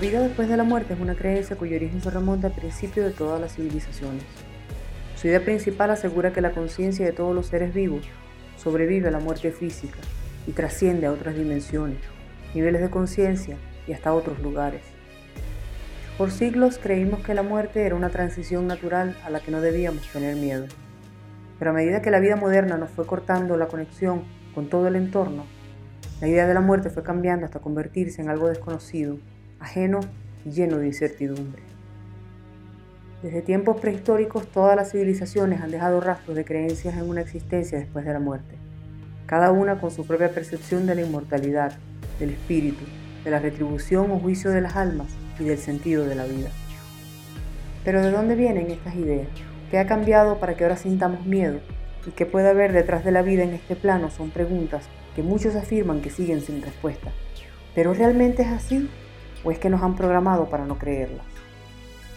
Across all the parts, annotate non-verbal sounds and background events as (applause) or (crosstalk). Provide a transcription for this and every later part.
La vida después de la muerte es una creencia cuyo origen se remonta al principio de todas las civilizaciones. Su idea principal asegura que la conciencia de todos los seres vivos sobrevive a la muerte física y trasciende a otras dimensiones, niveles de conciencia y hasta otros lugares. Por siglos creímos que la muerte era una transición natural a la que no debíamos tener miedo. Pero a medida que la vida moderna nos fue cortando la conexión con todo el entorno, la idea de la muerte fue cambiando hasta convertirse en algo desconocido, ajeno y lleno de incertidumbre. Desde tiempos prehistóricos todas las civilizaciones han dejado rastros de creencias en una existencia después de la muerte, cada una con su propia percepción de la inmortalidad, del espíritu, de la retribución o juicio de las almas y del sentido de la vida. Pero ¿de dónde vienen estas ideas? ¿Qué ha cambiado para que ahora sintamos miedo? ¿Y qué puede haber detrás de la vida en este plano? Son preguntas que muchos afirman que siguen sin respuesta. ¿Pero realmente es así? ¿O es que nos han programado para no creerlas?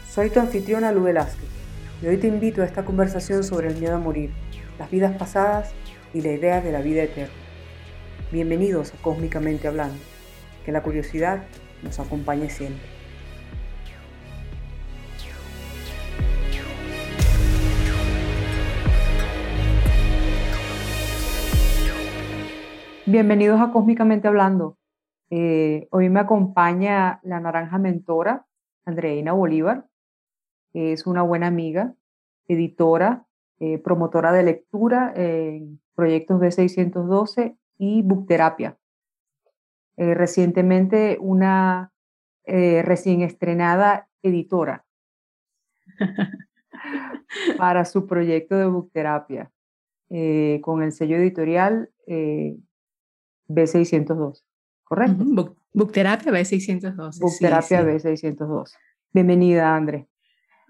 Soy tu anfitriona Lu Velázquez y hoy te invito a esta conversación sobre el miedo a morir, las vidas pasadas y la idea de la vida eterna. Bienvenidos a Cósmicamente Hablando. Que la curiosidad nos acompañe siempre. Bienvenidos a Cósmicamente Hablando. Eh, hoy me acompaña la naranja mentora, Andreina Bolívar. Es una buena amiga, editora, eh, promotora de lectura en proyectos B612 y Bookterapia. Eh, recientemente una recién estrenada editora (laughs) para su proyecto de Bookterapia con el sello editorial B602, ¿correcto? Bookterapia B602. Bookterapia B602. Bienvenida, André.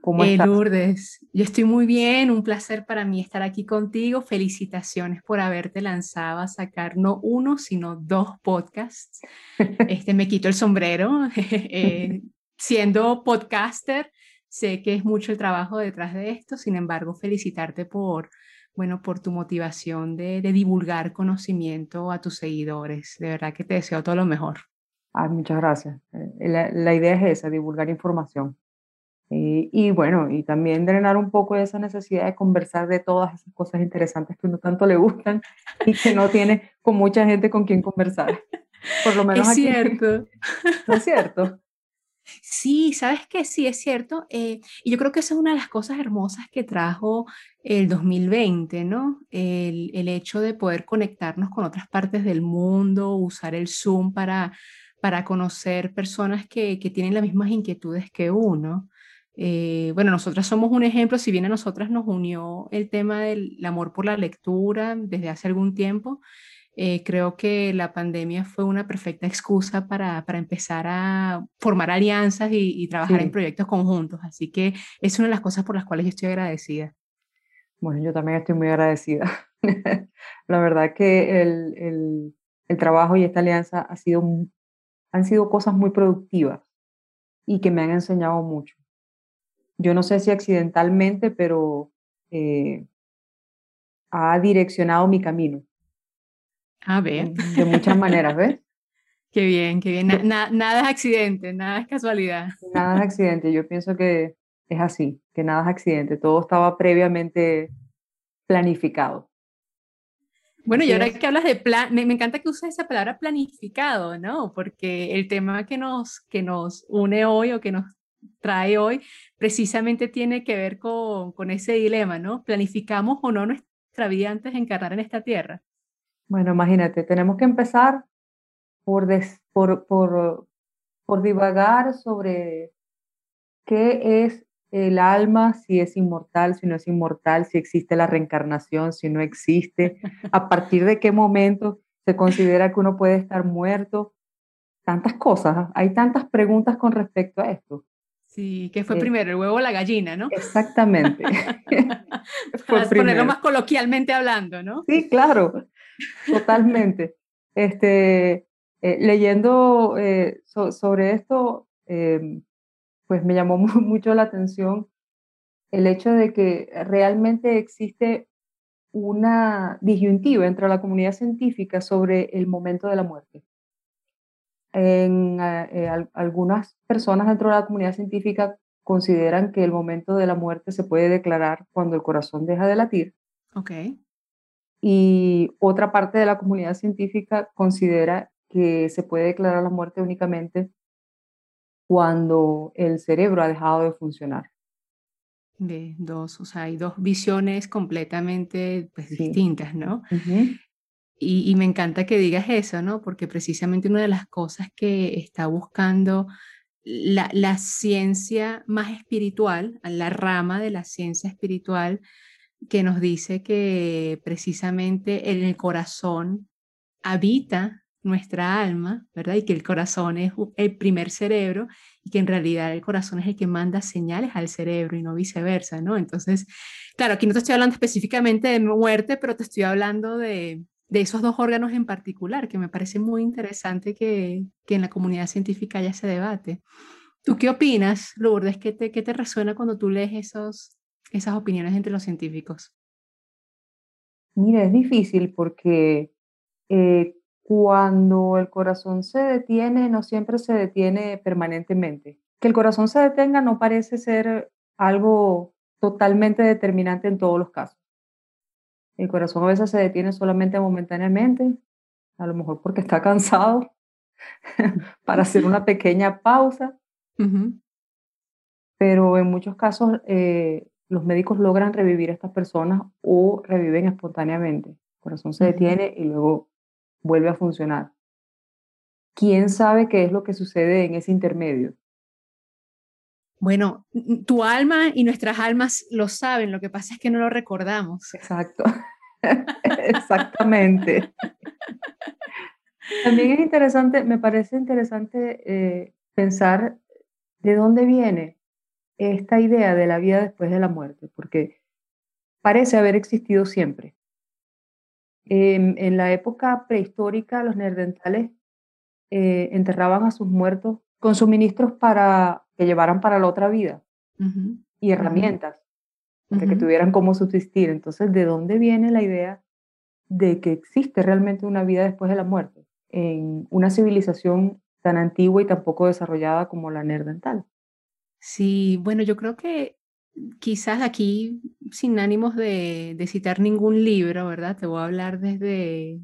¿Cómo eh, estás? Lourdes, yo estoy muy bien, un placer para mí estar aquí contigo. Felicitaciones por haberte lanzado a sacar no uno, sino dos podcasts. Este, me quito el sombrero. (laughs) Eh, siendo podcaster, sé que es mucho el trabajo detrás de esto, sin embargo, felicitarte por, bueno, por tu motivación de, divulgar conocimiento a tus seguidores. De verdad que te deseo todo lo mejor. Ah, muchas gracias. Eh, la, idea es esa, divulgar información. Y, bueno, y también drenar un poco esa necesidad de conversar de todas esas cosas interesantes que uno tanto le gustan (laughs) y que no tiene con mucha gente con quien conversar. Por lo menos es cierto. ¿No es cierto? Sí, sabes que sí, es cierto. Eh, y yo creo que esa es una de las cosas hermosas que trajo el 2020, ¿no? El, el, hecho de poder conectarnos con otras partes del mundo, usar el Zoom para, para conocer personas que, que tienen las mismas inquietudes que uno. Eh, bueno, nosotras somos un ejemplo, si bien a nosotras nos unió el tema del amor por la lectura desde hace algún tiempo, eh, creo que la pandemia fue una perfecta excusa para, para empezar a formar alianzas y, trabajar en proyectos conjuntos. Así que es una de las cosas por las cuales yo estoy agradecida. Bueno, yo también estoy muy agradecida. (laughs) la verdad que el, el, el, trabajo y esta alianza ha sido, han sido cosas muy productivas y que me han enseñado mucho. Yo no sé si accidentalmente, pero eh, ha direccionado mi camino Ah, ver. De muchas maneras, ¿ves? (laughs) Qué bien, qué bien. nada es accidente, nada es casualidad. (laughs) Nada es accidente. Yo pienso que es así, que nada es accidente. Todo estaba previamente planificado. Bueno, y ahora que hablas de plan, me, encanta que uses esa palabra planificado, ¿no? Porque el tema que nos, que nos une hoy o que nos trae hoy precisamente tiene que ver con, con ese dilema, ¿no? ¿Planificamos o no nuestra vida antes de encarnar en esta tierra? Bueno, imagínate, tenemos que empezar por, por, por, por divagar sobre qué es el alma, si es inmortal, si no es inmortal, si existe la reencarnación, si no existe, a partir de qué momento se considera que uno puede estar muerto, tantas cosas, hay tantas preguntas con respecto a esto. Sí, ¿qué fue eh, primero, el huevo o la gallina, no? Exactamente. (laughs) Para ponerlo más coloquialmente hablando, ¿no? Sí, claro. Totalmente. Este, eh, leyendo eh, sobre esto, em, pues me llamó (laughs) mucho la atención el hecho de que realmente existe una disyuntiva entre la comunidad científica sobre el momento de la muerte. en, eh, algunas personas dentro de la comunidad científica consideran que el momento de la muerte se puede declarar cuando el corazón deja de latir. Ok. Y otra parte de la comunidad científica considera que se puede declarar la muerte únicamente cuando el cerebro ha dejado de funcionar. De dos, o sea, hay dos visiones completamente pues, distintas, ¿no? y, me encanta que digas eso, ¿no? Porque precisamente una de las cosas que está buscando la, la ciencia más espiritual, la rama de la ciencia espiritual, que nos dice que precisamente en el corazón habita nuestra alma, ¿verdad? Y que el corazón es el primer cerebro y que en realidad el corazón es el que manda señales al cerebro y no viceversa, ¿no? Entonces, claro, aquí no te estoy hablando específicamente de muerte, pero te estoy hablando de, de esos dos órganos en particular, que me parece muy interesante que, que en la comunidad científica haya ese debate. ¿Tú qué opinas, Lourdes? ¿Qué te, qué te resuena cuando tú lees esos, esas opiniones entre los científicos? Mira, es difícil porque eh, cuando el corazón se detiene, no siempre se detiene permanentemente. Que el corazón se detenga no parece ser algo totalmente determinante en todos los casos. El corazón a veces se detiene solamente momentáneamente, a lo mejor porque está cansado, (laughs) para hacer una (laughs) pequeña pausa. Pero en muchos casos eh, los médicos logran revivir a estas personas o reviven espontáneamente. El corazón se detiene y luego vuelve a funcionar. ¿Quién sabe qué es lo que sucede en ese intermedio? Bueno, tu alma y nuestras almas lo saben, lo que pasa es que no lo recordamos. Exacto, (laughs) exactamente. También es interesante, me parece interesante eh, pensar de dónde viene esta idea de la vida después de la muerte, porque parece haber existido siempre. En, la época prehistórica, los neandertales eh, enterraban a sus muertos con suministros para que llevaran para la otra vida y herramientas para que tuvieran cómo subsistir. Entonces, ¿de dónde viene la idea de que existe realmente una vida después de la muerte en una civilización tan antigua y tan poco desarrollada como la neandertal? Sí, bueno, yo creo que quizás aquí, sin ánimos de, citar ningún libro, ¿verdad? Te voy a hablar desde,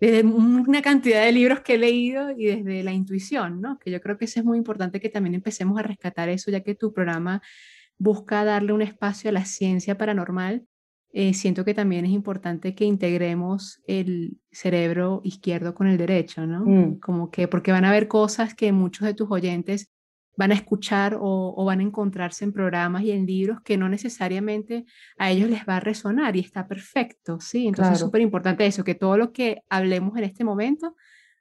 desde una cantidad de libros que he leído y desde la intuición, ¿no? Que yo creo que eso es muy importante que también empecemos a rescatar eso, ya que tu programa busca darle un espacio a la ciencia paranormal. Eh, siento que también es importante que integremos el cerebro izquierdo con el derecho, ¿no? Mm. Como que, porque van a haber cosas que muchos de tus oyentes van a escuchar o, van a encontrarse en programas y en libros que no necesariamente a ellos les va a resonar y está perfecto, ¿sí? Entonces es súper importante eso, que todo lo que hablemos en este momento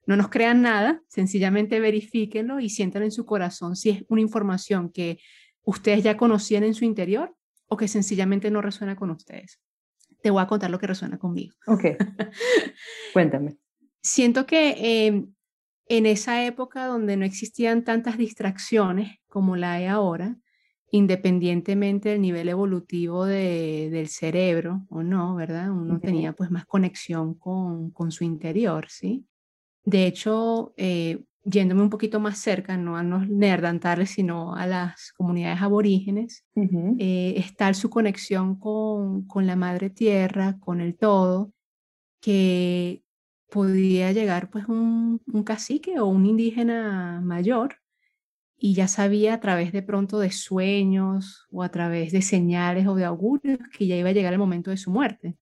no nos crean nada, sencillamente verifíquenlo y sientan en su corazón si es una información que ustedes ya conocían en su interior o que sencillamente no resuena con ustedes. Te voy a contar lo que resuena conmigo. Ok. (laughs) Cuéntame. Siento que eh, en esa época donde no existían tantas distracciones como la hay ahora, independientemente del nivel evolutivo del cerebro o no, ¿verdad? Uno tenía pues más conexión con, con, su interior, ¿sí? De hecho, eh, yéndome un poquito más cerca, no a los neandertales, sino a las comunidades aborígenes, eh, está su conexión con, con la madre tierra, con el todo, que podía llegar pues un, un cacique o un indígena mayor y ya sabía a través de pronto de sueños o a través de señales o de augurios que ya iba a llegar el momento de su muerte.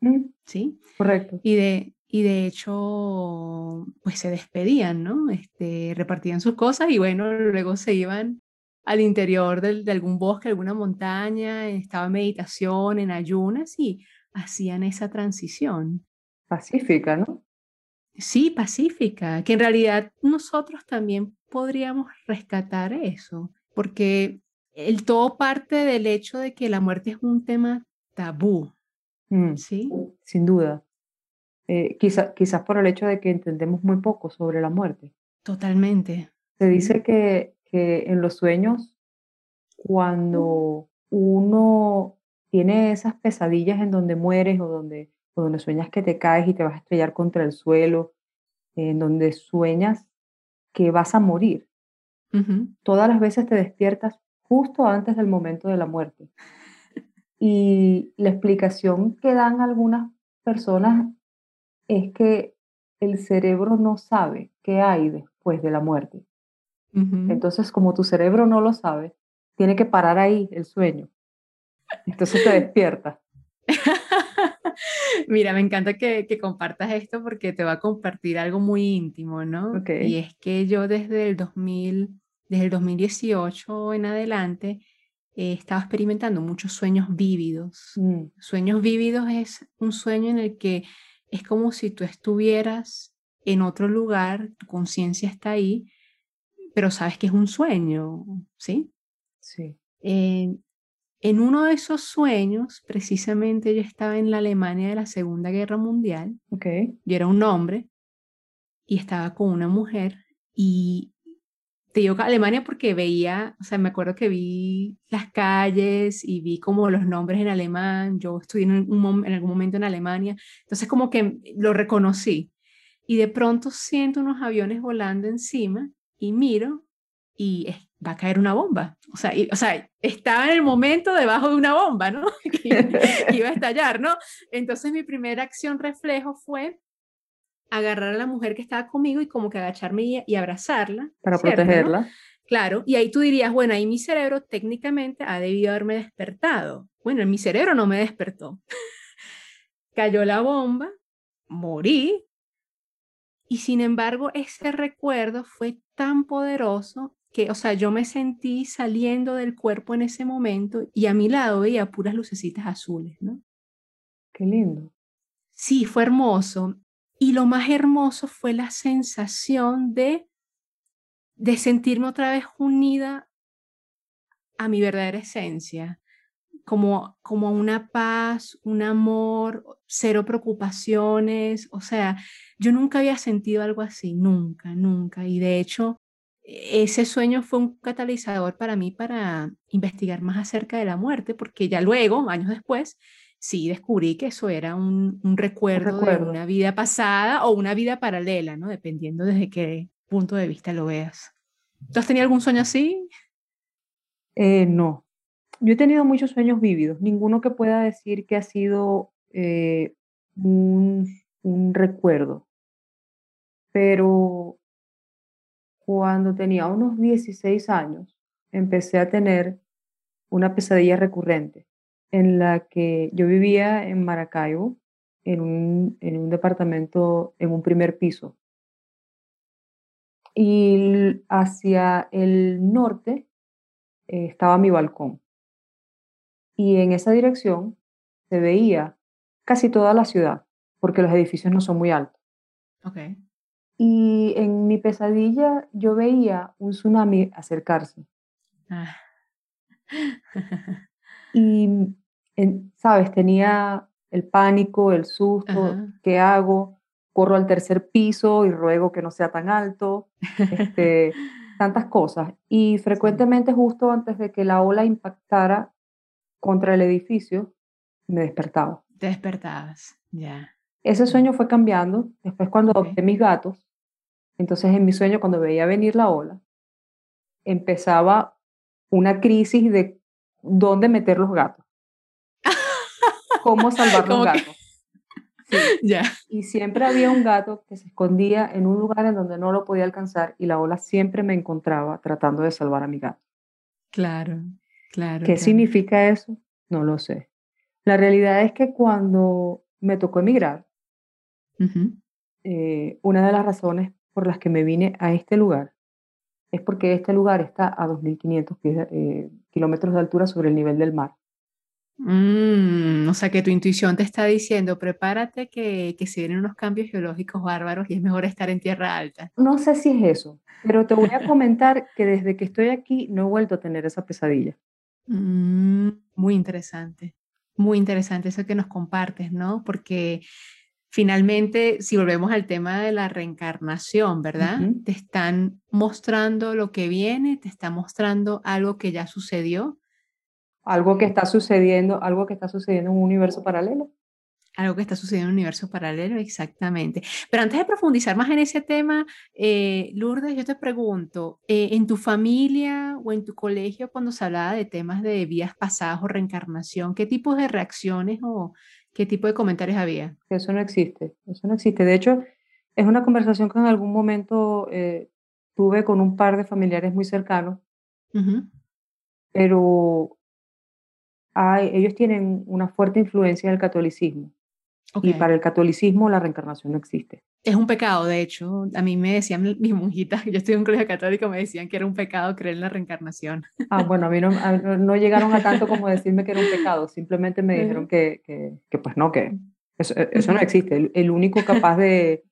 Mm, ¿Sí? Correcto. Y de, y de hecho, pues se despedían, ¿no? Este, repartían sus cosas y bueno, luego se iban al interior de, de algún bosque, alguna montaña, estaba en meditación, en ayunas y hacían esa transición. Pacífica, ¿no? Sí, pacífica, que en realidad nosotros también podríamos rescatar eso, porque el todo parte del hecho de que la muerte es un tema tabú, mm, ¿sí? Sin duda. Eh, quizás por el hecho de que entendemos muy poco sobre la muerte. Totalmente. Se dice que, que en los sueños, cuando uno tiene esas pesadillas en donde mueres o donde donde sueñas que te caes y te vas a estrellar contra el suelo, en donde sueñas que vas a morir. Todas las veces te despiertas justo antes del momento de la muerte. Y la explicación que dan algunas personas es que el cerebro no sabe qué hay después de la muerte. Entonces, como tu cerebro no lo sabe, tiene que parar ahí el sueño. Entonces te despierta. (laughs) Mira, me encanta que, compartas esto porque te va a compartir algo muy íntimo, ¿no? Y es que yo desde el 2000, desde el 2018 en adelante, he estado experimentando muchos sueños vívidos. Mm. Sueños vívidos es un sueño en el que es como si tú estuvieras en otro lugar, tu conciencia está ahí, pero sabes que es un sueño, ¿sí? Sí. En uno de esos sueños, precisamente yo estaba en la Alemania de la Segunda Guerra Mundial. Okay. Yo era un hombre y estaba con una mujer y te digo Alemania porque veía, o sea, me acuerdo que vi las calles y vi como los nombres en alemán. Yo estudié en, un, en algún momento en Alemania, entonces como que lo reconocí. Y de pronto siento unos aviones volando encima y miro y va a caer una bomba. O sea, o sea, estaba en el momento debajo de una bomba, ¿no? (laughs) que, iba a estallar, ¿no? Entonces mi primera acción reflejo fue agarrar a la mujer que estaba conmigo y como que agacharme y, abrazarla. Para protegerla. Claro, y ahí tú dirías, bueno, ahí mi cerebro técnicamente ha debido haberme despertado. Bueno, en mi cerebro no me despertó. (laughs) Cayó la bomba, morí, y sin embargo ese recuerdo fue tan poderoso que, o sea, yo me sentí saliendo del cuerpo en ese momento y a mi lado veía puras lucecitas azules, ¿no? Qué lindo. Sí, fue hermoso. Y lo más hermoso fue la sensación de, de sentirme otra vez unida a mi verdadera esencia, como, como una paz, un amor, cero preocupaciones. O sea, yo nunca había sentido algo así, nunca, nunca. Y de hecho, ese sueño fue un catalizador para mí para investigar más acerca de la muerte, porque ya luego, años después, sí descubrí que eso era un, recuerdo, de una vida pasada o una vida paralela, ¿no? Dependiendo desde qué punto de vista lo veas. ¿Tú has tenido algún sueño así? Eh, no. Yo he tenido muchos sueños vívidos, ninguno que pueda decir que ha sido eh, un, un recuerdo. Pero cuando tenía unos 16 años, empecé a tener una pesadilla recurrente en la que yo vivía en Maracaibo, en un, en un departamento, en un primer piso. Y hacia el norte eh, estaba mi balcón. Y en esa dirección se veía casi toda la ciudad, porque los edificios no son muy altos. Okay. Y en mi pesadilla yo veía un tsunami acercarse. Ah. (laughs) y, ¿sabes? Tenía el pánico, el susto, ¿qué hago? Corro al tercer piso y ruego que no sea tan alto, este, (laughs) tantas cosas. Y frecuentemente justo antes de que la ola impactara contra el edificio, me despertaba. Te despertabas, ya. Ese sueño fue cambiando. Después cuando adopté mis gatos, entonces en mi sueño cuando veía venir la ola, empezaba una crisis de dónde meter los gatos. (laughs) cómo salvar los gatos. (laughs) Ya. Y siempre había un gato que se escondía en un lugar en donde no lo podía alcanzar y la ola siempre me encontraba tratando de salvar a mi gato. Claro, claro. ¿Qué significa eso? No lo sé. La realidad es que cuando me tocó emigrar, eh, una de las razones por las que me vine a este lugar es porque este lugar está a 2.500 eh, kilómetros de altura sobre el nivel del mar. Mm, o sea que tu intuición te está diciendo, prepárate que, que se vienen unos cambios geológicos bárbaros y es mejor estar en tierra alta. No sé si es eso, pero te voy a (laughs) comentar que desde que estoy aquí no he vuelto a tener esa pesadilla. Mm, muy interesante, muy interesante eso que nos compartes, ¿no? Porque finalmente, si volvemos al tema de la reencarnación, ¿verdad? Te están mostrando lo que viene, te está mostrando algo que ya sucedió. Algo que está sucediendo, algo que está sucediendo en un universo paralelo. Algo que está sucediendo en un universo paralelo, exactamente. Pero antes de profundizar más en ese tema, eh, Lourdes, yo te pregunto, eh, ¿en tu familia o en tu colegio cuando se hablaba de temas de vidas pasadas o reencarnación, qué tipos de reacciones o qué tipo de comentarios había? Eso no existe, eso no existe. De hecho, es una conversación que en algún momento eh, tuve con un par de familiares muy cercanos, pero ellos tienen una fuerte influencia del catolicismo. Y para el catolicismo la reencarnación no existe. Es un pecado, de hecho. A mí me decían (laughs) mis monjitas, yo estoy en un colegio católico, me decían que era un pecado creer en la reencarnación. Ah, bueno, a mí no, no llegaron a tanto como decirme que era un pecado, simplemente me dijeron que, que, que pues no, que eso, eso no existe. El, único capaz de,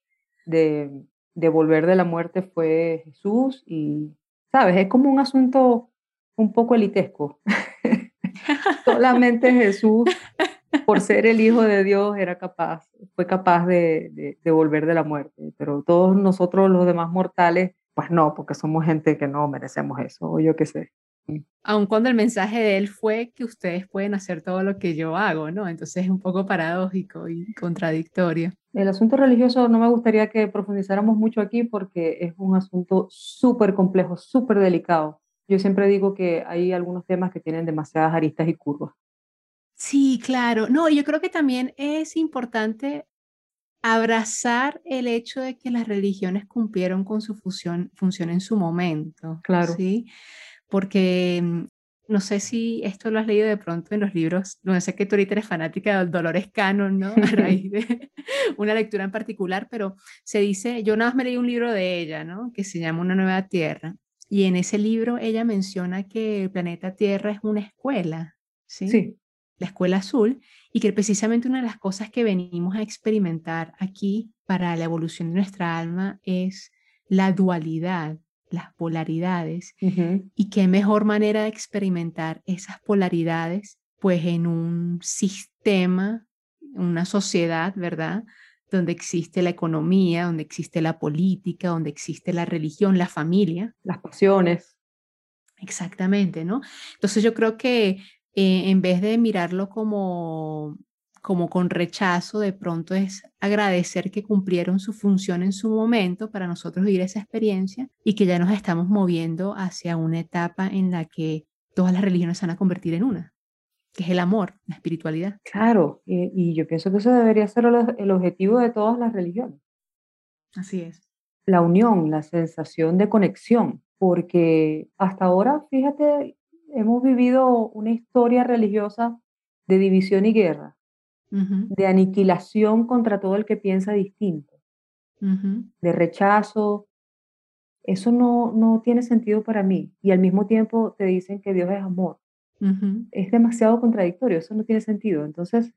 de, de, volver de la muerte fue Jesús y, ¿sabes? Es como un asunto un poco elitesco. (laughs) Solamente Jesús por ser el Hijo de Dios, era capaz, fue capaz de, de, volver de la muerte. Pero todos nosotros, los demás mortales, pues no, porque somos gente que no merecemos eso, o yo qué sé. Mm. Aun cuando el mensaje de él fue que ustedes pueden hacer todo lo que yo hago, ¿no? Entonces es un poco paradójico y contradictorio. El asunto religioso no me gustaría que profundizáramos mucho aquí porque es un asunto súper complejo, súper delicado. Yo siempre digo que hay algunos temas que tienen demasiadas aristas y curvas. Sí, claro. No, yo creo que también es importante abrazar el hecho de que las religiones cumplieron con su función, función en su momento. Claro. Sí, porque mm, no sé si esto lo has leído de pronto en los libros, no sé que tú ahorita eres fanática del Dolores Cannon, ¿no? (laughs) A raíz (laughs) de una lectura en particular, pero se dice, yo nada más me leí un libro de ella, ¿no? Que se llama Una nueva tierra. Y en ese libro ella menciona que el planeta Tierra es una escuela, ¿sí? Sí la Escuela Azul, y que precisamente una de las cosas que venimos a experimentar aquí para la evolución de nuestra alma es la dualidad, las polaridades, y qué mejor manera de experimentar esas polaridades, pues en un sistema, una sociedad, ¿verdad? Donde existe la economía, donde existe la política, donde existe la religión, la familia. Las pasiones. Exactamente, ¿no? Entonces yo creo que eh, en vez de mirarlo como, como con rechazo, de pronto es agradecer que cumplieron su función en su momento para nosotros vivir esa experiencia y que ya nos estamos moviendo hacia una etapa en la que todas las religiones se van a convertir en una, que es el amor, la espiritualidad. Claro, y, yo pienso que eso debería ser el objetivo de todas las religiones. Así es. La unión, la sensación de conexión, porque hasta ahora, fíjate, hemos vivido una historia religiosa de división y guerra, de aniquilación contra todo el que piensa distinto, de rechazo. Eso no, no tiene sentido para mí. Y al mismo tiempo te dicen que Dios es amor. Es demasiado contradictorio, eso no tiene sentido. Entonces,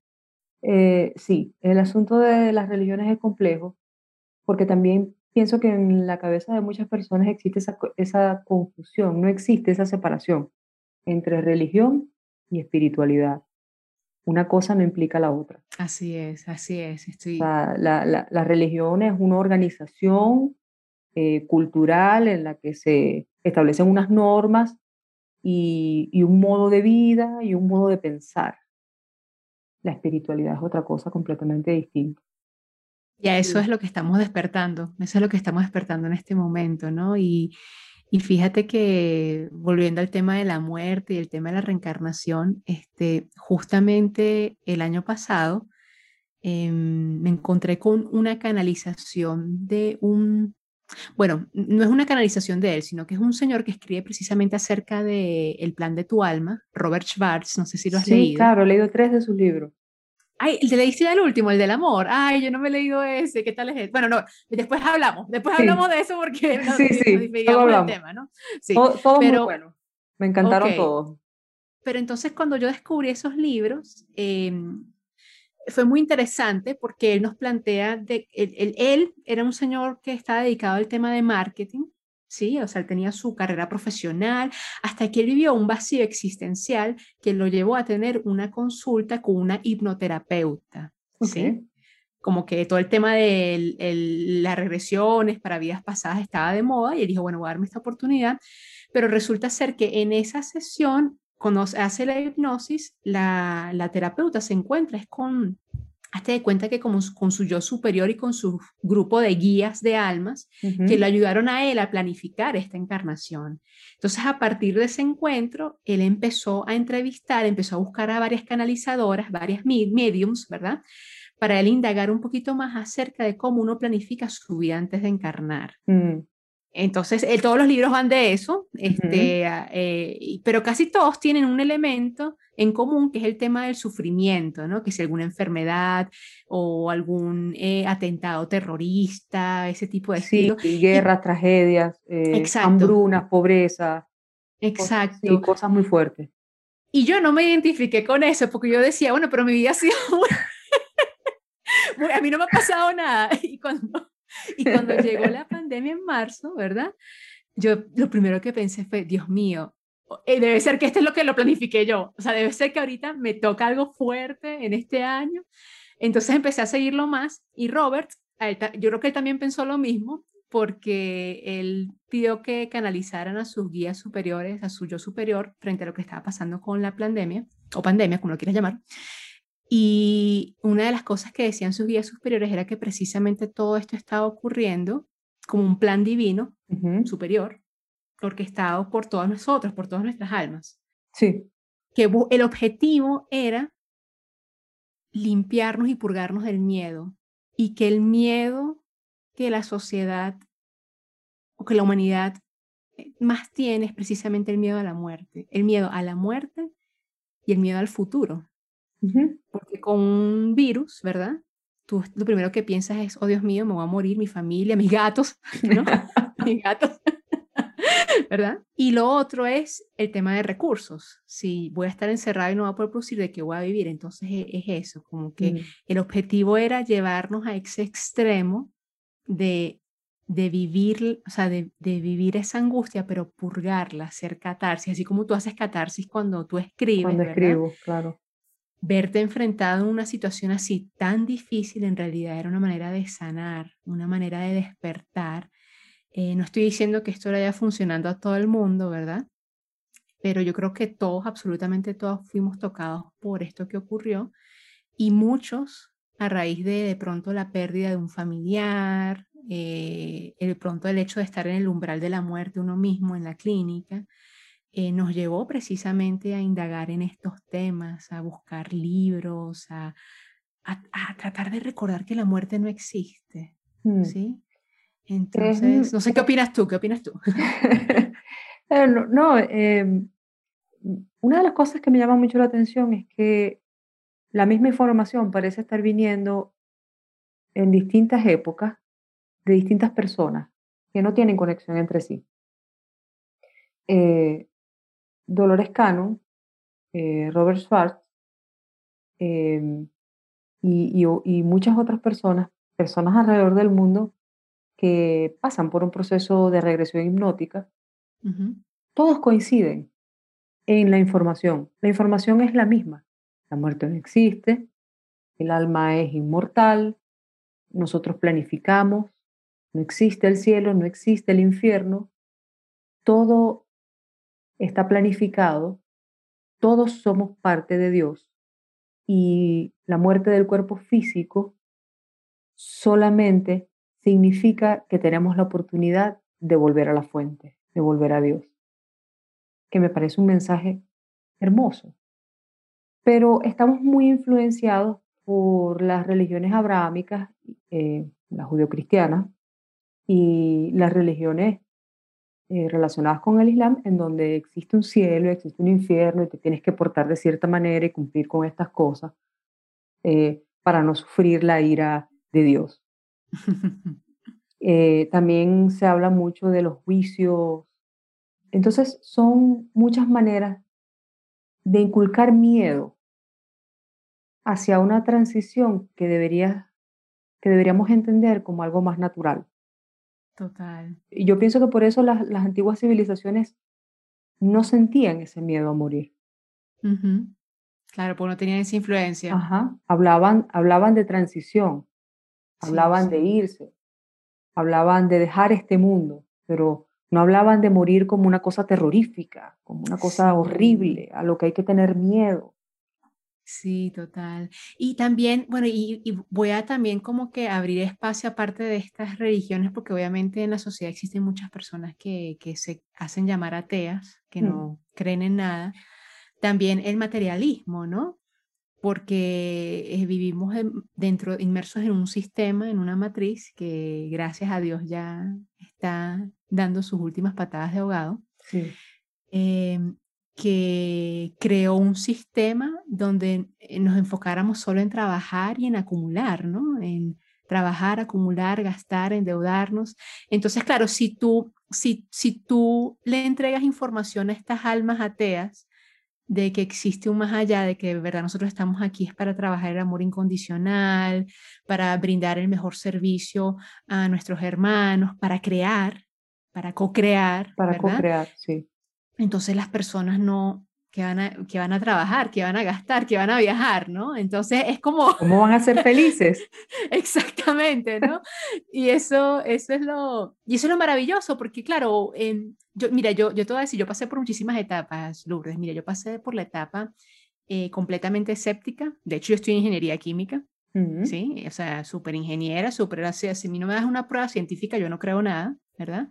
eh, sí, el asunto de las religiones es complejo, porque también pienso que en la cabeza de muchas personas existe esa, esa confusión, no existe esa separación entre religión y espiritualidad. Una cosa no implica la otra. Así es, así es. Estoy... la, religión es una organización eh, cultural en la que se establecen unas normas y, y, un modo de vida y un modo de pensar. La espiritualidad es otra cosa completamente distinta. Y a eso es lo que estamos despertando, eso es lo que estamos despertando en este momento, ¿no? Y, y fíjate que volviendo al tema de la muerte y el tema de la reencarnación, este, justamente el año pasado em, me encontré con una canalización de un, bueno, no es una canalización de él, sino que es un señor que escribe precisamente acerca del el plan de tu alma, Robert Schwartz, no sé si lo has leído. Sí, claro, he leído tres de sus libros. Ay, el de la historia del último, el del amor. Ay, yo no me he leído ese. ¿Qué tal es ese? Bueno, no, después hablamos. Después hablamos de eso porque no, sí, sí, del tema, ¿no? Sí, todo, pero, muy bueno. Me encantaron todos. Pero entonces cuando yo descubrí esos libros, em, fue muy interesante porque él nos plantea, de, él era un señor que estaba dedicado al tema de marketing ¿sí? O sea, él tenía su carrera profesional, hasta que él vivió un vacío existencial que lo llevó a tener una consulta con una hipnoterapeuta, ¿sí? Como que todo el tema de las regresiones para vidas pasadas estaba de moda y él dijo, bueno, voy a darme esta oportunidad, pero resulta ser que en esa sesión, cuando hace la hipnosis, la, la terapeuta se encuentra es con hazte de cuenta que como, con su yo superior y con su grupo de guías de almas que le ayudaron a él a planificar esta encarnación. Entonces, a partir de ese encuentro, él empezó a entrevistar, empezó a buscar a varias canalizadoras, varias mediums, ¿verdad? Para él indagar un poquito más acerca de cómo uno planifica su vida antes de encarnar. Mm. Entonces, eh, todos los libros van de eso, este, eh, pero casi todos tienen un elemento en común que es el tema del sufrimiento, ¿no? Que si alguna enfermedad o algún eh, atentado terrorista, ese tipo de sí, guerras, tragedias, hambruna, pobreza. Exacto. sí, cosas muy fuertes. Y yo no me identifiqué con eso porque yo decía, bueno, pero mi vida ha sido... (laughs) a mí no me ha pasado nada. (laughs) Y cuando (laughs) y cuando llegó la (laughs) pandemia en marzo, ¿verdad? Yo lo primero que pensé fue, Dios mío, eh, debe ser que esto es lo que lo planifiqué yo. O sea, debe ser que ahorita me toca algo fuerte en este año. Entonces empecé a seguirlo más y Robert, yo creo que él también pensó lo mismo porque él pidió que canalizaran a sus guías superiores, a su yo superior, frente a lo que estaba pasando con la pandemia, o pandemia, como lo quieras llamar. Y una de las cosas que decían sus guías superiores era que precisamente todo esto estaba ocurriendo como un plan divino superior, orquestado por todos nosotros, por todas nuestras almas. Sí. Que el objetivo era limpiarnos y purgarnos del miedo y que el miedo que la sociedad o que la humanidad eh, más tiene es precisamente el miedo a la muerte, el miedo a la muerte y el miedo al futuro. Porque con un virus, ¿verdad? Tú lo primero que piensas es, oh Dios mío, me voy a morir, mi familia, mis gatos, (laughs) ¿no? (laughs) mis gatos. (laughs) ¿verdad? Y lo otro es el tema de recursos. Si voy a estar encerrado y no voy a poder producir, ¿de qué voy a vivir? Entonces e, es, eso, como que mm. el objetivo era llevarnos a ese extremo de, de vivir, o sea, de, de, vivir esa angustia, pero purgarla, hacer catarsis, así como tú haces catarsis cuando tú escribes. Cuando escribo, claro verte enfrentado en una situación así tan difícil en realidad era una manera de sanar, una manera de despertar. Eh, no estoy diciendo que esto le haya funcionando a todo el mundo, ¿verdad? Pero yo creo que todos, absolutamente todos, fuimos tocados por esto que ocurrió y muchos a raíz de de pronto la pérdida de un familiar, eh, el pronto el hecho de estar en el umbral de la muerte uno mismo en la clínica, eh, nos llevó precisamente a indagar en estos temas, a buscar libros, a, a, tratar de recordar que la muerte no existe. Mm. ¿Sí? Entonces, no sé qué opinas tú, ¿qué opinas tú? (laughs) No, em, una de las cosas que me llama mucho la atención es que la misma información parece estar viniendo en distintas épocas de distintas personas que no tienen conexión entre sí. Eh, Dolores Cannon, eh, Robert Schwartz em, y, muchas otras personas, personas alrededor del mundo que pasan por un proceso de regresión hipnótica, todos coinciden en la información. La información es la misma. La muerte no existe, el alma es inmortal, nosotros planificamos, no existe el cielo, no existe el infierno. Todo está planificado, todos somos parte de Dios y la muerte del cuerpo físico solamente significa que tenemos la oportunidad de volver a la fuente, de volver a Dios, que me parece un mensaje hermoso. Pero estamos muy influenciados por las religiones abrahámicas, eh, la judio-cristiana, y las religiones eh, relacionadas con el Islam, en donde existe un cielo, existe un infierno y te tienes que portar de cierta manera y cumplir con estas cosas eh, para no sufrir la ira de Dios. (laughs) Eh, también se habla mucho de los juicios. Entonces son muchas maneras de inculcar miedo hacia una transición que, debería, que deberíamos entender como algo más natural. Total. Y yo pienso que por eso las, las antiguas civilizaciones no sentían ese miedo a morir. Claro, porque no tenían esa influencia. Ajá. Hablaban, hablaban de transición, hablaban de irse, hablaban de dejar este mundo, pero no hablaban de morir como una cosa terrorífica, como una cosa horrible, a lo que hay que tener miedo. Sí, total. Y también, bueno, y, voy a también como que abrir espacio aparte de estas religiones, porque obviamente en la sociedad existen muchas personas que, que se hacen llamar ateas, que mm. no creen en nada. También el materialismo, ¿no? Porque eh, vivimos dentro, inmersos en un sistema, en una matriz que gracias a Dios ya está dando sus últimas patadas de ahogado. Sí. Em, que creó un sistema donde eh, nos enfocáramos solo en trabajar y en acumular, ¿no? En trabajar, acumular, gastar, endeudarnos. Entonces, claro, si tú, si, si tú le entregas información a estas almas ateas de que existe un más allá, de que de verdad nosotros estamos aquí es para trabajar el amor incondicional, para brindar el mejor servicio a nuestros hermanos, para crear, para co-crear. Para co-crear, sí entonces las personas no, que van, a, que van a trabajar, que van a gastar, que van a viajar, ¿no? Entonces es como... ¿Cómo van a ser felices? (laughs) Exactamente, ¿no? y eso, eso, es lo, y eso es lo maravilloso, porque claro, yo, mira, yo, yo te voy a decir, yo pasé por muchísimas etapas, Lourdes, mira, yo pasé por la etapa eh, completamente escéptica, de hecho yo estoy en ingeniería química, ¿sí? O sea, súper ingeniera, súper así, si a mí no me das una prueba científica, yo no creo nada, ¿verdad?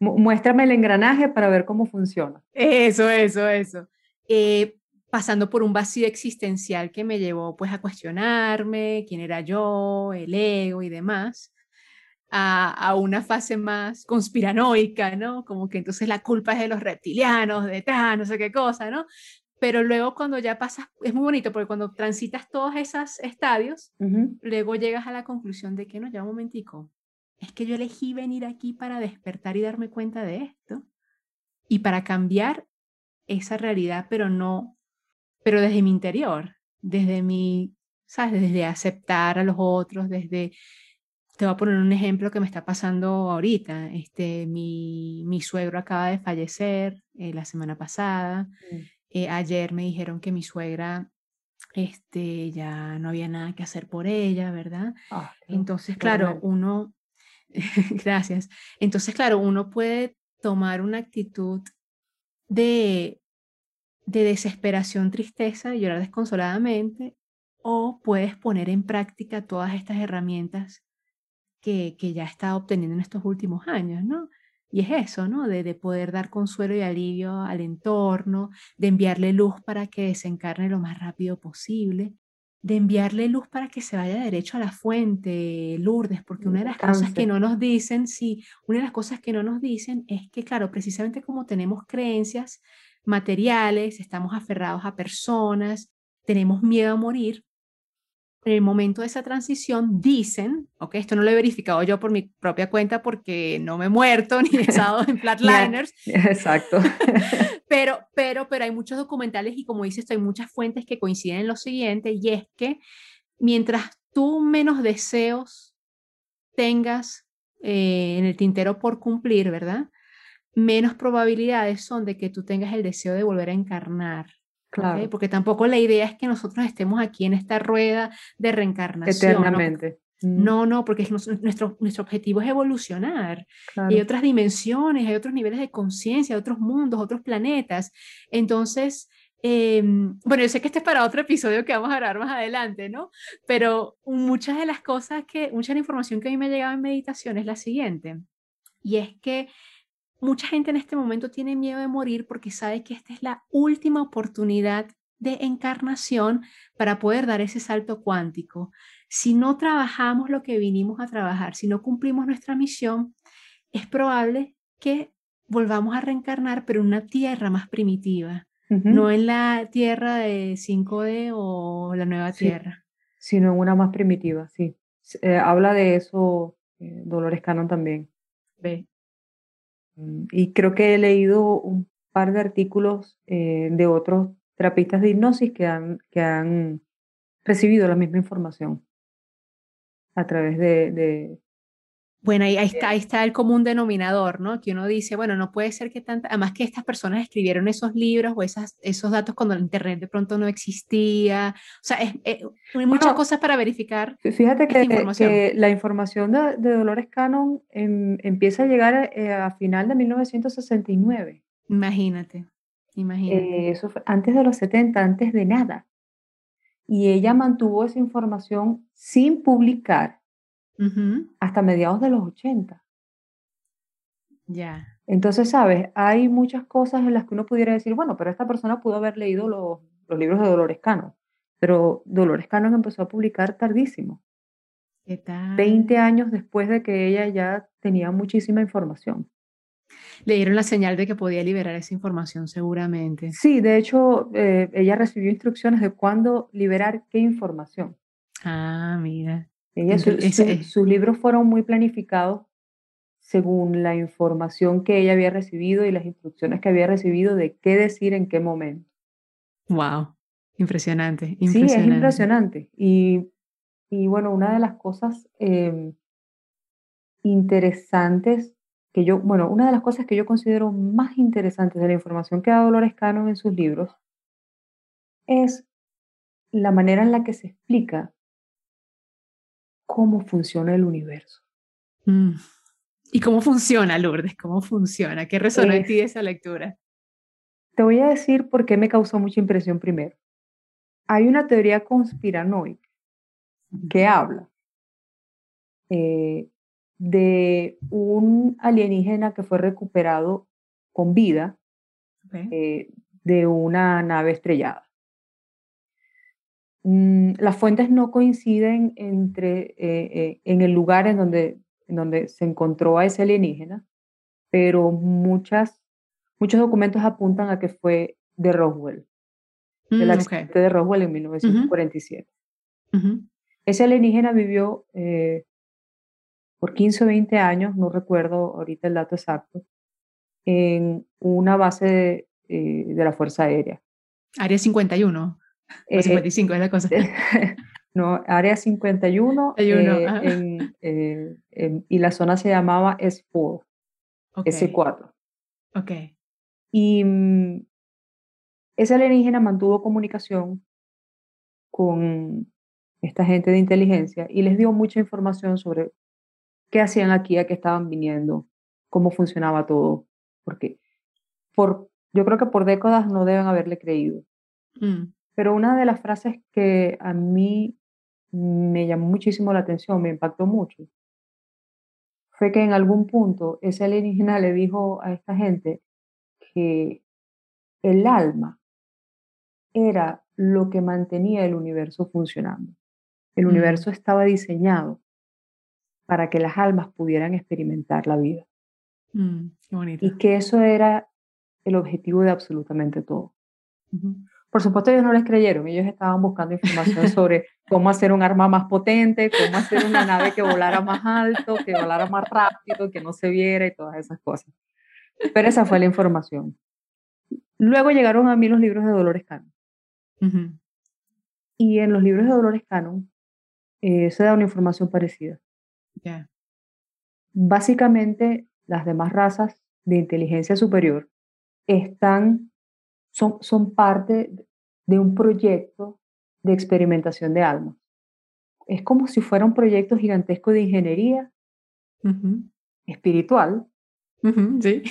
Muéstrame el engranaje para ver cómo funciona. Eso, eso, eso. Eh, pasando por un vacío existencial que me llevó pues a cuestionarme quién era yo, el ego y demás, a, a, una fase más conspiranoica, ¿no? Como que entonces la culpa es de los reptilianos, de tal, no sé qué cosa, ¿no? Pero luego cuando ya pasas, es muy bonito porque cuando transitas todos esos estadios, luego llegas a la conclusión de que no, ya un momentico, es que yo elegí venir aquí para despertar y darme cuenta de esto y para cambiar esa realidad, pero no, pero desde mi interior, desde mi, ¿sabes? Desde aceptar a los otros, desde, te voy a poner un ejemplo que me está pasando ahorita, este, mi, mi suegro acaba de fallecer eh, la semana pasada, mm. eh, ayer me dijeron que mi suegra este, ya no había nada que hacer por ella, ¿verdad? Ah, Entonces, claro, uno, (laughs) Gracias. Entonces, claro, uno puede tomar una actitud de, de desesperación, tristeza, de llorar desconsoladamente, o puedes poner en práctica todas estas herramientas que, que ya está obteniendo en estos últimos años, ¿no? Y es eso, ¿no? De, de, poder dar consuelo y alivio al entorno, de enviarle luz para que desencarne lo más rápido posible, de enviarle luz para que se vaya derecho a la fuente, Lourdes, porque una de las cosas que no nos dicen, sí, una de las cosas que no nos dicen es que, claro, precisamente como tenemos creencias materiales, estamos aferrados a personas, tenemos miedo a morir, en el momento de esa transición dicen, ok, esto no lo he verificado yo por mi propia cuenta porque no me he muerto (laughs) ni he estado en (laughs) flatliners. (laughs) Exacto. pero, pero, pero hay muchos documentales y como dices, hay muchas fuentes que coinciden en lo siguiente y es que mientras tú menos deseos tengas eh, en el tintero por cumplir, ¿verdad? Menos probabilidades son de que tú tengas el deseo de volver a encarnar Claro. Porque tampoco la idea es que nosotros estemos aquí en esta rueda de reencarnación. Eternamente. No, no, porque nuestro, nuestro objetivo es evolucionar. Y hay otras dimensiones, hay otros niveles de conciencia, otros mundos, otros planetas. Entonces, em, bueno, yo sé que este es para otro episodio que vamos a hablar más adelante, ¿no? Pero muchas de las cosas que, mucha de la información que a mí me ha llegado en meditación es la siguiente. Y es que Mucha gente en este momento tiene miedo de morir porque sabe que esta es la última oportunidad de encarnación para poder dar ese salto cuántico. Si no trabajamos lo que vinimos a trabajar, si no cumplimos nuestra misión, es probable que volvamos a reencarnar, pero en una tierra más primitiva, no en la tierra de 5D o la nueva tierra. Sino en una más primitiva, sí. Eh, habla de eso eh, Dolores Cannon también. Ve. Mm, y creo que he leído un par de artículos eh, de otros terapistas de hipnosis que han, que han recibido la misma información a través de, bueno, ahí, está, ahí está el común denominador, ¿no? Que uno dice, bueno, no puede ser que tanta, además que estas personas escribieron esos libros o esas, esos datos cuando el Internet de pronto no existía. O sea, es, eh, hay muchas cosas para verificar. Fíjate que, la información de, Dolores Cannon em, empieza a llegar eh, a final de 1969. Imagínate, imagínate. Eh, eso fue antes de los 70, antes de nada. Y ella mantuvo esa información sin publicar hasta mediados de los 80. Ya. Entonces, sabes, hay muchas cosas en las que uno pudiera decir, bueno, pero esta persona pudo haber leído los, los libros de Dolores Cannon, pero Dolores Cannon empezó a publicar tardísimo. ¿Qué tal? 20 años después de que ella ya tenía muchísima información. Le dieron la señal de que podía liberar esa información seguramente. Sí, de hecho, eh, ella recibió instrucciones de cuándo liberar qué información. Ah, mira. Ella, sus libros fueron muy planificados según la información que ella había recibido y las instrucciones que había recibido de qué decir en qué momento. Wow, impresionante. Sí, es impresionante. Y, y, bueno, una de las cosas em, interesantes que yo, bueno, una de las cosas que yo considero más interesantes de la información que da Dolores Cano en sus libros es la manera en la que se explica cómo funciona el universo. Mm. ¿Y cómo funciona, Lourdes? ¿Cómo funciona? ¿Qué resonó en ti esa lectura? Te voy a decir por qué me causó mucha impresión primero. Hay una teoría conspiranoica que habla eh, de un alienígena que fue recuperado con vida eh, de una nave estrellada. Mm, las fuentes no coinciden entre, eh, en el lugar en donde en donde se encontró a ese alienígena, pero muchas, muchos documentos apuntan a que fue de Roswell, del mm, accidente de Roswell en 1947. Ese alienígena vivió eh, por 15 o 20 años, no recuerdo ahorita el dato exacto, en una base de, eh, la Fuerza Aérea. Área 51. 55 es la cosa. (laughs) no, Área 51, eh, y la zona se llamaba S4, S4. Ok. Y mm, ese alienígena mantuvo comunicación con esta gente de inteligencia y les dio mucha información sobre qué hacían aquí, a qué estaban viniendo, cómo funcionaba todo, porque por, yo creo que por décadas no deben haberle creído. Mm. Pero una de las frases que a mí me llamó muchísimo la atención, me impactó mucho, fue que en algún punto ese alienígena le dijo a esta gente que el alma era lo que mantenía el universo funcionando. El mm. universo estaba diseñado para que las almas pudieran experimentar la vida. Mm, y que eso era el objetivo de absolutamente todo. Por supuesto, ellos no les creyeron, ellos estaban buscando información sobre cómo hacer un arma más potente, cómo hacer una nave que volara más alto, que volara más rápido, que no se viera y todas esas cosas. Pero esa fue la información. Luego llegaron a mí los libros de Dolores Cannon. Y en los libros de Dolores Cannon eh, se da una información parecida. Básicamente, las demás razas de inteligencia superior están son, parte de un proyecto de experimentación de almas. Es como si fuera un proyecto gigantesco de ingeniería espiritual. sí.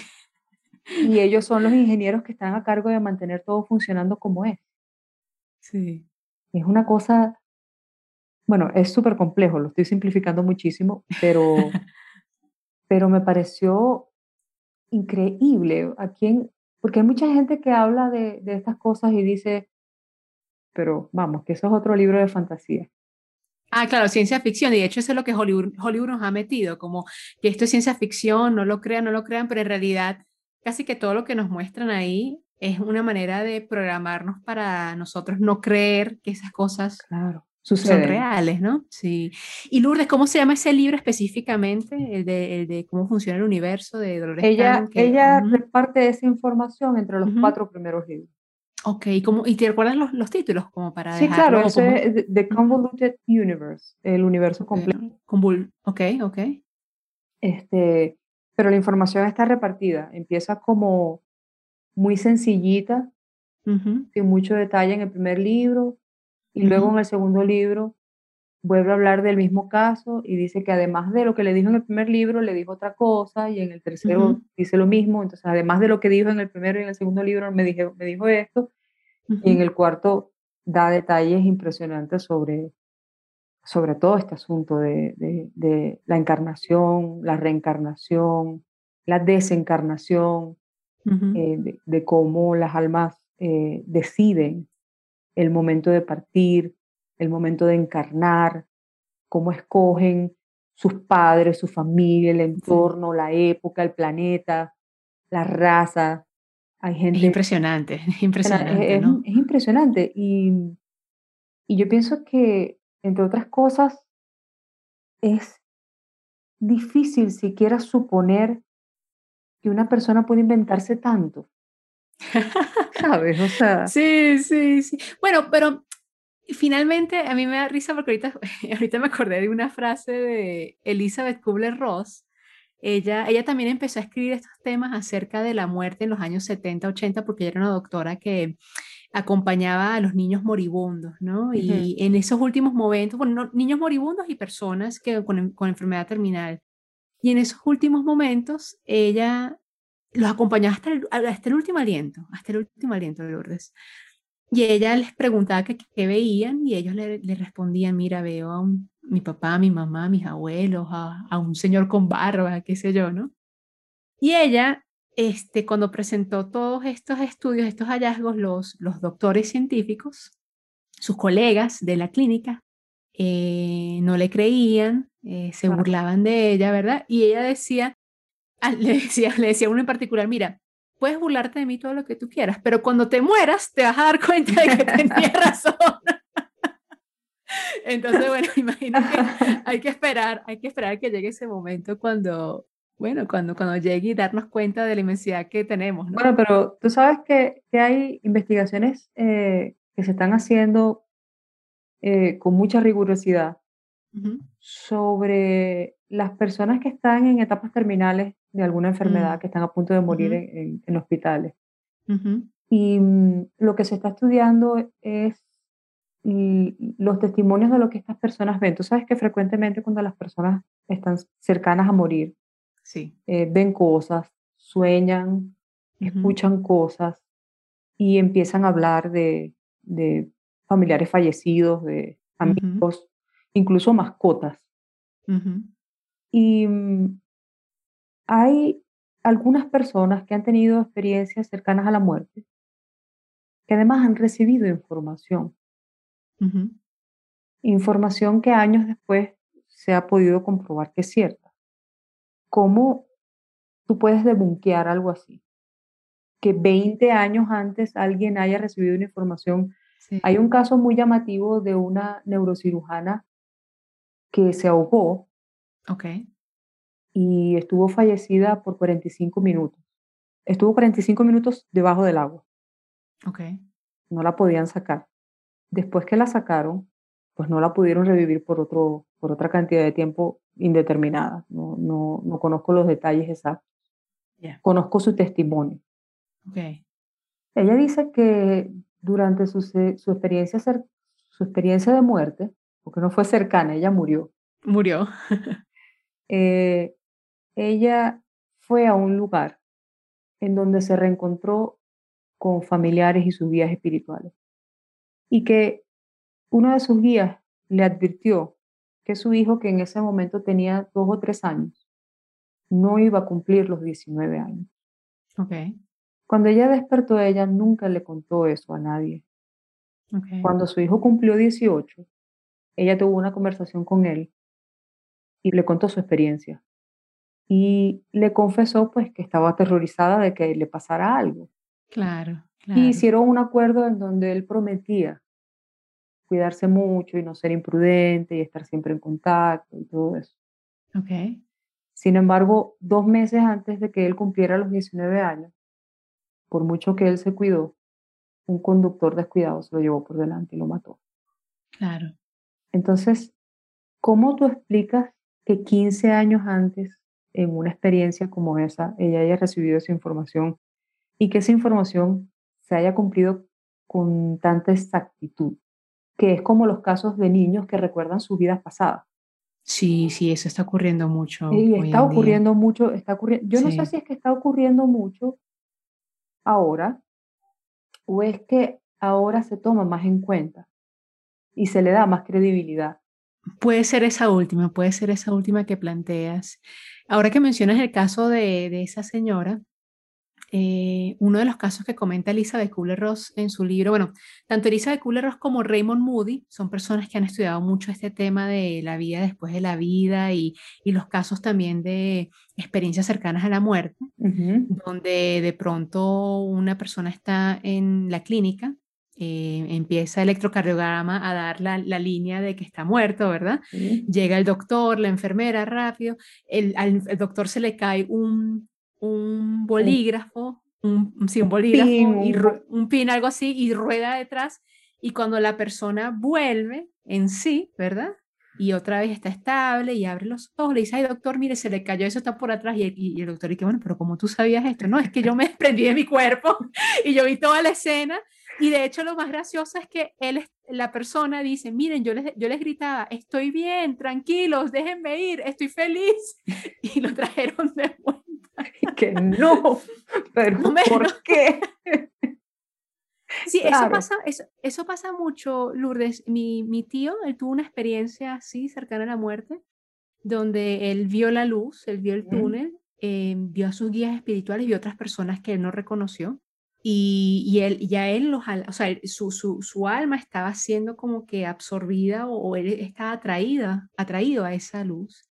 Y ellos son los ingenieros que están a cargo de mantener todo funcionando como es. Sí. Es una cosa, bueno, es súper complejo, lo estoy simplificando muchísimo, pero, (laughs) pero me pareció increíble a quién, porque hay mucha gente que habla de, de estas cosas y dice, pero vamos, que eso es otro libro de fantasía. Ah, claro, ciencia ficción, y de hecho eso es lo que Hollywood, Hollywood, nos ha metido, como que esto es ciencia ficción, no lo crean, no lo crean, pero en realidad casi que todo lo que nos muestran ahí es una manera de programarnos para nosotros no creer que esas cosas claro. Son reales, ¿no? Sí. Y Lourdes, ¿cómo se llama ese libro específicamente? El de, el de cómo funciona el universo de Dolores Ella, ella reparte esa información entre los cuatro primeros libros. Ok, ¿y, cómo, y te recuerdas los, los, títulos como para Sí, claro, ese es The Convoluted Universe, el universo completo. Convol ok, ok. Este, pero la información está repartida. Empieza como muy sencillita, sin mucho detalle en el primer libro, y luego en el segundo libro vuelve a hablar del mismo caso y dice que además de lo que le dijo en el primer libro, le dijo otra cosa y en el tercero dice lo mismo. Entonces, además de lo que dijo en el primero y en el segundo libro, me, dije, me dijo esto. Y en el cuarto da detalles impresionantes sobre, sobre todo este asunto de, de, la encarnación, la reencarnación, la desencarnación, eh, de, cómo las almas eh, deciden el momento de partir, el momento de encarnar, cómo escogen sus padres, su familia, el entorno, la época, el planeta, la raza. Hay gente, (laughs) es impresionante, es impresionante. Es, es impresionante. Y, y yo pienso que, entre otras cosas, es difícil siquiera suponer que una persona puede inventarse tanto. (laughs) ¿Sabes? O sea. Sí, sí, sí. Bueno, pero finalmente a mí me da risa porque ahorita, (laughs) ahorita me acordé de una frase de Elizabeth Kubler-Ross. Ella, ella también empezó a escribir estos temas acerca de la muerte en los años 70, 80, porque ella era una doctora que acompañaba a los niños moribundos, ¿no? Y en esos últimos momentos, bueno, niños moribundos y personas que, con, con enfermedad terminal. Y en esos últimos momentos, ella los acompañaba hasta el, hasta el último aliento, hasta el último aliento de Lourdes. Y ella les preguntaba qué, veían y ellos le, respondían, mira, veo a mi papá, mi mamá, mis abuelos, a, un señor con barba, qué sé yo, ¿no? Y ella, este, cuando presentó todos estos estudios, estos hallazgos, los, los doctores científicos, sus colegas de la clínica, eh, no le creían, eh, se burlaban de ella, ¿verdad? Y ella decía, le decía, le decía uno en particular, mira, puedes burlarte de mí todo lo que tú quieras, pero cuando te mueras te vas a dar cuenta de que tenía (laughs) razón. Entonces, bueno, (laughs) imagino que hay que esperar, hay que esperar que llegue ese momento cuando, bueno, cuando, cuando llegue y darnos cuenta de la inmensidad que tenemos. Bueno, pero tú sabes que, que hay investigaciones eh, que se están haciendo eh, con mucha rigurosidad sobre las personas que están en etapas terminales de alguna enfermedad, mm. que están a punto de morir en, hospitales. Y mm, lo que se está estudiando es los testimonios de lo que estas personas ven. Tú sabes que frecuentemente cuando las personas están cercanas a morir, sí. Eh, ven cosas, sueñan, escuchan cosas y empiezan a hablar de, de familiares fallecidos, de amigos, incluso mascotas. Y mm, hay algunas personas que han tenido experiencias cercanas a la muerte, que además han recibido información. Información que años después se ha podido comprobar que es cierta. ¿Cómo tú puedes debunquear algo así? Que 20 años antes alguien haya recibido una información. Hay un caso muy llamativo de una neurocirujana que se ahogó. Okay y estuvo fallecida por 45 minutos. Estuvo 45 minutos debajo del agua. Ok. No la podían sacar. Después que la sacaron, pues no la pudieron revivir por, otro, por otra cantidad de tiempo indeterminada. No, no, no conozco los detalles exactos. Conozco su testimonio. Okay. Ella dice que durante su, su, experiencia, su experiencia de muerte, porque no fue cercana, ella murió. Murió. (laughs) eh, ella fue a un lugar en donde se reencontró con familiares y sus guías espirituales. Y que uno de sus guías le advirtió que su hijo, que en ese momento tenía dos o tres años, no iba a cumplir los 19 años. Okay. Cuando ella despertó, ella nunca le contó eso a nadie. Cuando su hijo cumplió 18, ella tuvo una conversación con él y le contó su experiencia y le confesó pues que estaba aterrorizada de que le pasara algo. Claro, claro. Y hicieron un acuerdo en donde él prometía cuidarse mucho y no ser imprudente y estar siempre en contacto y todo eso. Ok. Sin embargo, dos meses antes de que él cumpliera los 19 años, por mucho que él se cuidó, un conductor descuidado se lo llevó por delante y lo mató. Claro. Entonces, ¿cómo tú explicas que 15 años antes en una experiencia como esa, ella haya recibido esa información y que esa información se haya cumplido con tanta exactitud, que es como los casos de niños que recuerdan su vida pasada. Sí, sí, eso está ocurriendo mucho. Y está ocurriendo mucho, está ocurriendo. Yo no sé si es que está ocurriendo mucho ahora o es que ahora se toma más en cuenta y se le da más credibilidad. Puede ser esa última, puede ser esa última que planteas. Ahora que mencionas el caso de, de esa señora, eh, uno de los casos que comenta Elizabeth Kubler-Ross en su libro, bueno, tanto Elizabeth Kubler-Ross como Raymond Moody son personas que han estudiado mucho este tema de la vida después de la vida y, y los casos también de experiencias cercanas a la muerte, donde de pronto una persona está en la clínica eh, empieza el electrocardiograma a dar la, la, línea de que está muerto, ¿verdad? Llega el doctor, la enfermera rápido, el, al el doctor se le cae un, un bolígrafo, un, sí, un bolígrafo, pin, y un pin, algo así, y rueda detrás, y cuando la persona vuelve en sí, ¿verdad? Y otra vez está estable y abre los ojos, le dice, ay doctor, mire, se le cayó, eso está por atrás. Y, y, el doctor dice, bueno, pero como tú sabías esto? No, es que yo me (laughs) desprendí de mi cuerpo (laughs) y yo vi toda la escena. Y de hecho lo más gracioso es que él, la persona dice, miren, yo les, yo les gritaba, estoy bien, tranquilos, déjenme ir, estoy feliz. (laughs) Y lo trajeron de vuelta. que no, (laughs) pero ¿por qué? Sí, eso, pasa, eso, eso, pasa mucho, Lourdes. Mi, mi tío, él tuvo una experiencia así, cercana a la muerte, donde él vio la luz, él vio el túnel, eh, vio a sus guías espirituales, vio otras personas que él no reconoció. Y, él, ya él, los, o sea, su, su, su, alma estaba siendo como que absorbida o, o él estaba atraída, atraído a esa luz.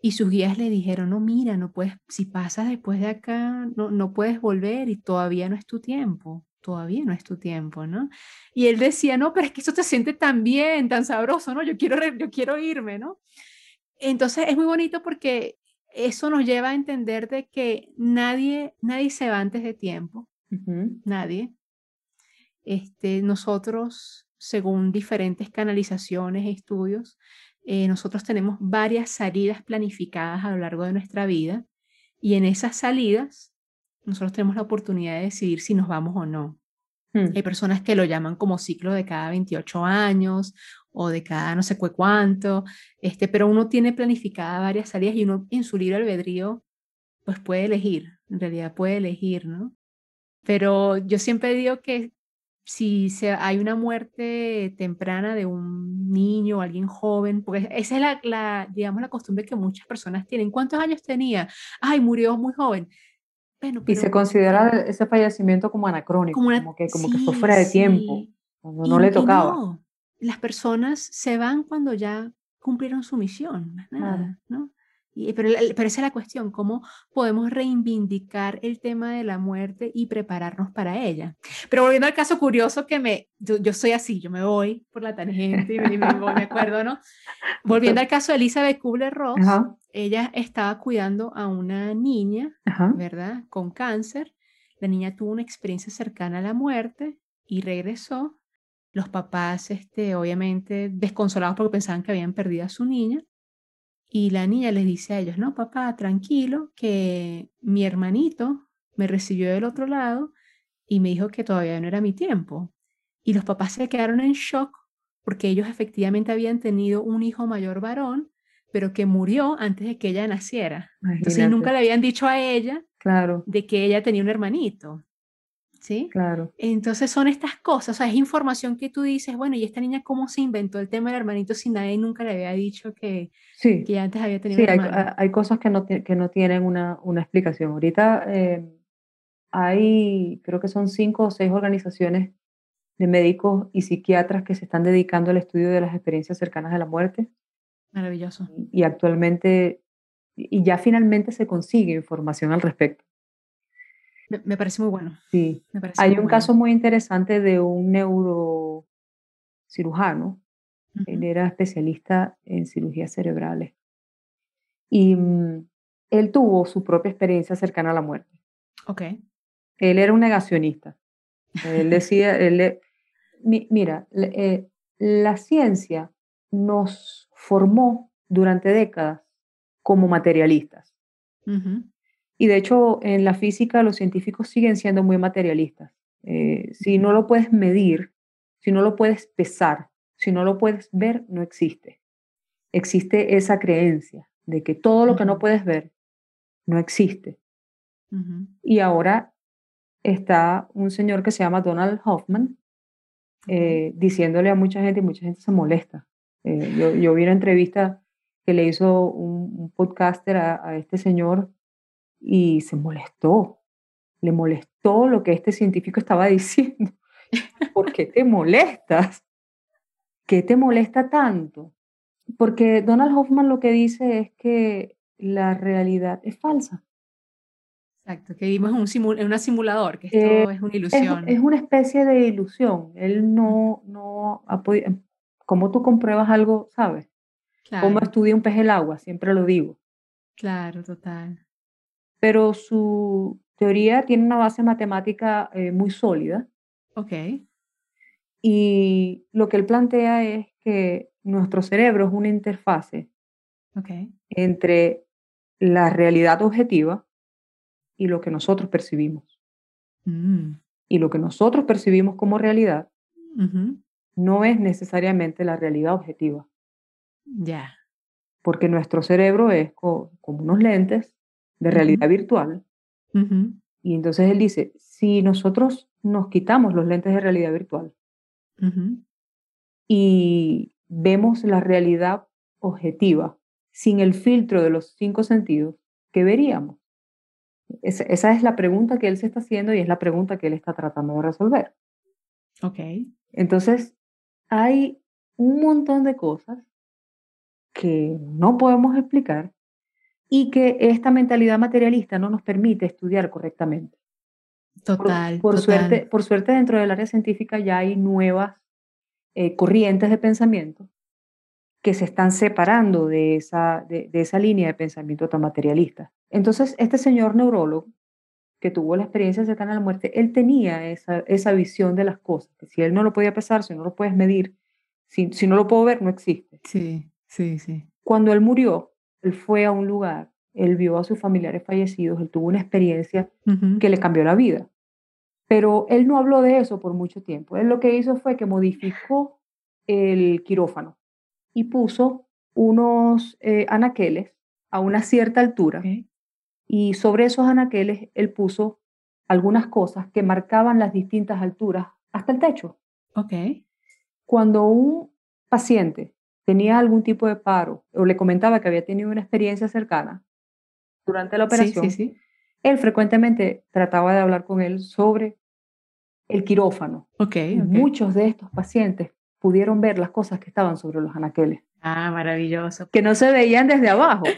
Y sus guías le dijeron, no, mira, no puedes, si pasas después de acá, no, no puedes volver y todavía no es tu tiempo, todavía no es tu tiempo, ¿no? Y él decía, no, pero es que eso te siente tan bien, tan sabroso, ¿no? Yo quiero, yo quiero irme, ¿no? Entonces es muy bonito porque eso nos lleva a entender de que nadie, nadie se va antes de tiempo, uh -huh. nadie. Este, nosotros, según diferentes canalizaciones e estudios, eh, nosotros tenemos varias salidas planificadas a lo largo de nuestra vida y en esas salidas nosotros tenemos la oportunidad de decidir si nos vamos o no. Hmm. Hay personas que lo llaman como ciclo de cada 28 años o de cada no sé cuánto, este, pero uno tiene planificada varias salidas y uno en su libro albedrío pues puede elegir, en realidad puede elegir, ¿no? Pero yo siempre digo que si se, hay una muerte temprana de un niño o alguien joven, porque esa es la, la, digamos, la costumbre que muchas personas tienen. ¿Cuántos años tenía? Ay, murió muy joven. Bueno, pero, y se considera ese fallecimiento como anacrónico, como, una, como, que, como sí, que fue fuera de sí. tiempo, cuando no le tocaba. No. Las personas se van cuando ya cumplieron su misión, nada, ¿no? Y, pero, pero, esa es la cuestión, cómo podemos reivindicar el tema de la muerte y prepararnos para ella. Pero volviendo al caso curioso que me, yo, yo soy así, yo me voy por la tangente y me, me, voy, me acuerdo, ¿no? (laughs) Volviendo al caso de Elizabeth Kubler-Ross, ella estaba cuidando a una niña, Ajá. ¿verdad? Con cáncer. La niña tuvo una experiencia cercana a la muerte y regresó. Los papás, este, obviamente, desconsolados porque pensaban que habían perdido a su niña. Y la niña les dice a ellos, no, papá, tranquilo, que mi hermanito me recibió del otro lado y me dijo que todavía no era mi tiempo. Y los papás se quedaron en shock porque ellos efectivamente habían tenido un hijo mayor varón, pero que murió antes de que ella naciera. Imagínate. Entonces nunca le habían dicho a ella claro. de que ella tenía un hermanito. ¿Sí? Claro. Entonces son estas cosas, o sea, es información que tú dices, bueno, ¿y esta niña cómo se inventó el tema del hermanito si nadie nunca le había dicho que, sí. que antes había tenido sí? Hay, hay, cosas que no, que no tienen una, una explicación. Ahorita eh, hay, creo que son cinco o seis organizaciones de médicos y psiquiatras que se están dedicando al estudio de las experiencias cercanas a la muerte. Maravilloso. Y, y actualmente, y ya finalmente se consigue información al respecto. Me, me parece muy bueno. Sí. Parece Hay un bueno. caso muy interesante de un neurocirujano. Uh -huh. Él era especialista en cirugías cerebrales. Y mm, él tuvo su propia experiencia cercana a la muerte. Ok. Él era un negacionista. Él decía, (laughs) él, mi, mira, eh, la ciencia nos formó durante décadas como materialistas. Uh -huh. Y de hecho, en la física los científicos siguen siendo muy materialistas. Eh, si no lo puedes medir, si no lo puedes pesar, si no lo puedes ver, no existe. Existe esa creencia de que todo lo que no puedes ver no existe. Uh -huh. Y ahora está un señor que se llama Donald Hoffman, eh, diciéndole a mucha gente y mucha gente se molesta. Eh, yo, yo, vi una entrevista que le hizo un, podcaster a, a, este señor y se molestó. Le molestó lo que este científico estaba (laughs) diciendo. ¿Por qué te molestas? ¿Qué te molesta tanto? Porque Donald Hoffman lo que dice es que la realidad es falsa. Exacto, que vivimos en un, una simulador, que esto eh, es una ilusión. Es, una especie de ilusión. Él no, no ha podido. ¿Cómo tú compruebas algo, sabes? ¿Cómo estudia un pez el agua? Siempre lo digo. Claro, total. Pero su teoría tiene una base matemática eh, muy sólida. Ok. Y lo que él plantea es que nuestro cerebro es una interfase okay. entre la realidad objetiva y lo que nosotros percibimos. Mm. Y lo que nosotros percibimos como realidad no es necesariamente la realidad objetiva. Ya. Porque nuestro cerebro es como unos lentes de realidad virtual. Y entonces él dice, si nosotros nos quitamos los lentes de realidad virtual y vemos la realidad objetiva sin el filtro de los cinco sentidos, ¿qué veríamos? esa es la pregunta que él se está haciendo y es la pregunta que él está tratando de resolver. Ok. Entonces, hay un montón de cosas que no podemos explicar y que esta mentalidad materialista no nos permite estudiar correctamente. Total. Por, Suerte, por suerte, dentro del área científica ya hay nuevas eh, corrientes de pensamiento que se están separando de esa, de, esa línea de pensamiento tan materialista. Entonces, este señor neurólogo, que tuvo la experiencia cercana a la muerte, él tenía esa, esa visión de las cosas, que si él no lo podía pesar, si no lo puedes medir, si, si no lo puedo ver, no existe. Sí, sí, sí. Cuando él murió, él fue a un lugar, él vio a sus familiares fallecidos, él tuvo una experiencia que le cambió la vida. Pero él no habló de eso por mucho tiempo. Él lo que hizo fue que modificó el quirófano y puso unos eh, anaqueles a una cierta altura y sobre esos anaqueles él puso algunas cosas que marcaban las distintas alturas hasta el techo. Okay. Cuando un paciente tenía algún tipo de paro o le comentaba que había tenido una experiencia cercana durante la operación, él frecuentemente trataba de hablar con él sobre el quirófano. Okay, Muchos de estos pacientes pudieron ver las cosas que estaban sobre los anaqueles. Ah, maravilloso. Que no se veían desde abajo. (laughs)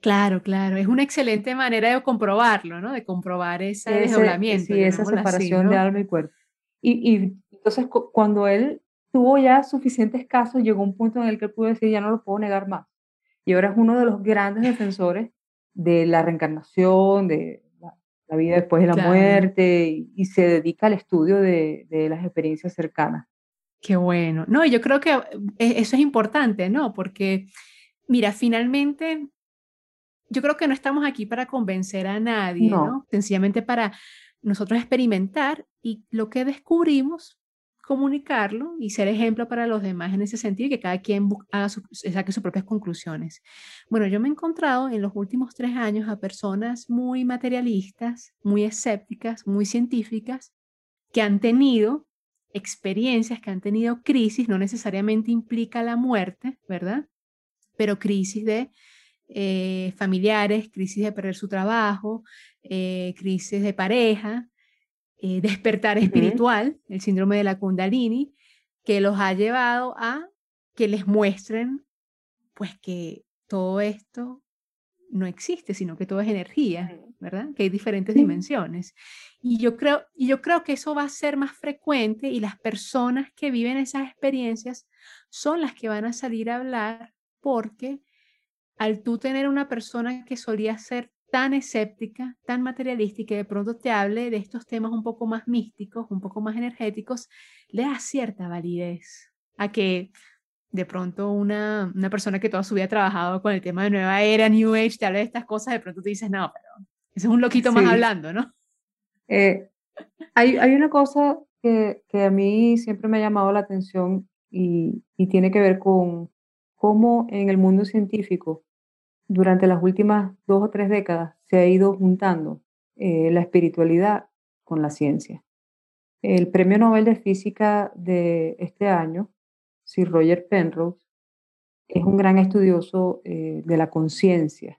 Claro, claro. Es una excelente manera de comprobarlo, ¿no? De comprobar ese, desdoblamiento. Sí, esa separación de alma y cuerpo. Y, y entonces cuando él tuvo ya suficientes casos, llegó un punto en el que pudo decir, ya no lo puedo negar más. Y ahora es uno de los grandes defensores de la reencarnación, de la, vida después de la muerte, y, y, se dedica al estudio de, de las experiencias cercanas. Qué bueno. No, yo creo que eh, eso es importante, ¿no? Porque, mira, finalmente, yo creo que no estamos aquí para convencer a nadie, ¿no? Sencillamente para nosotros experimentar y lo que descubrimos, comunicarlo y ser ejemplo para los demás en ese sentido y que cada quien haga saque sus propias conclusiones. Bueno, yo me he encontrado en los últimos tres años a personas muy materialistas, muy escépticas, muy científicas, que han tenido experiencias que han tenido crisis, no necesariamente implica la muerte, ¿verdad? Pero crisis de eh, familiares, crisis de perder su trabajo, eh, crisis de pareja, eh, despertar espiritual, el síndrome de la kundalini, que los ha llevado a que les muestren pues que todo esto no existe, sino que todo es energía, ¿verdad? Que hay diferentes dimensiones. Y yo, creo, y yo creo que eso va a ser más frecuente y las personas que viven esas experiencias son las que van a salir a hablar porque al tú tener una persona que solía ser tan escéptica, tan materialista y que de pronto te hable de estos temas un poco más místicos, un poco más energéticos, le da cierta validez a que de pronto una, una persona que toda su vida ha trabajado con el tema de nueva era, New Age, te habla de estas cosas, de pronto te dices, no, pero ese es un loquito más hablando, ¿no? Eh, hay, hay una cosa que, que, a mí siempre me ha llamado la atención y, y, tiene que ver con cómo en el mundo científico, durante las últimas dos o tres décadas, se ha ido juntando eh, la espiritualidad con la ciencia. El premio Nobel de Física de este año, Sir Roger Penrose, es un gran estudioso eh, de la conciencia.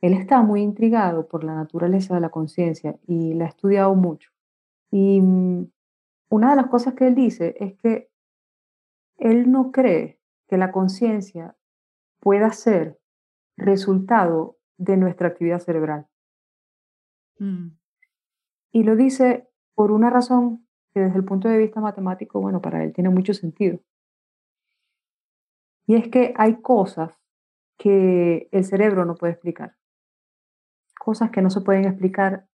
Él está muy intrigado por la naturaleza de la conciencia y la ha estudiado mucho. Y mm, una de las cosas que él dice es que él no cree que la conciencia pueda ser resultado de nuestra actividad cerebral. Mm. Y lo dice por una razón que desde el punto de vista matemático, bueno, para él tiene mucho sentido. Y es que hay cosas que el cerebro no puede explicar. Cosas que no se pueden explicar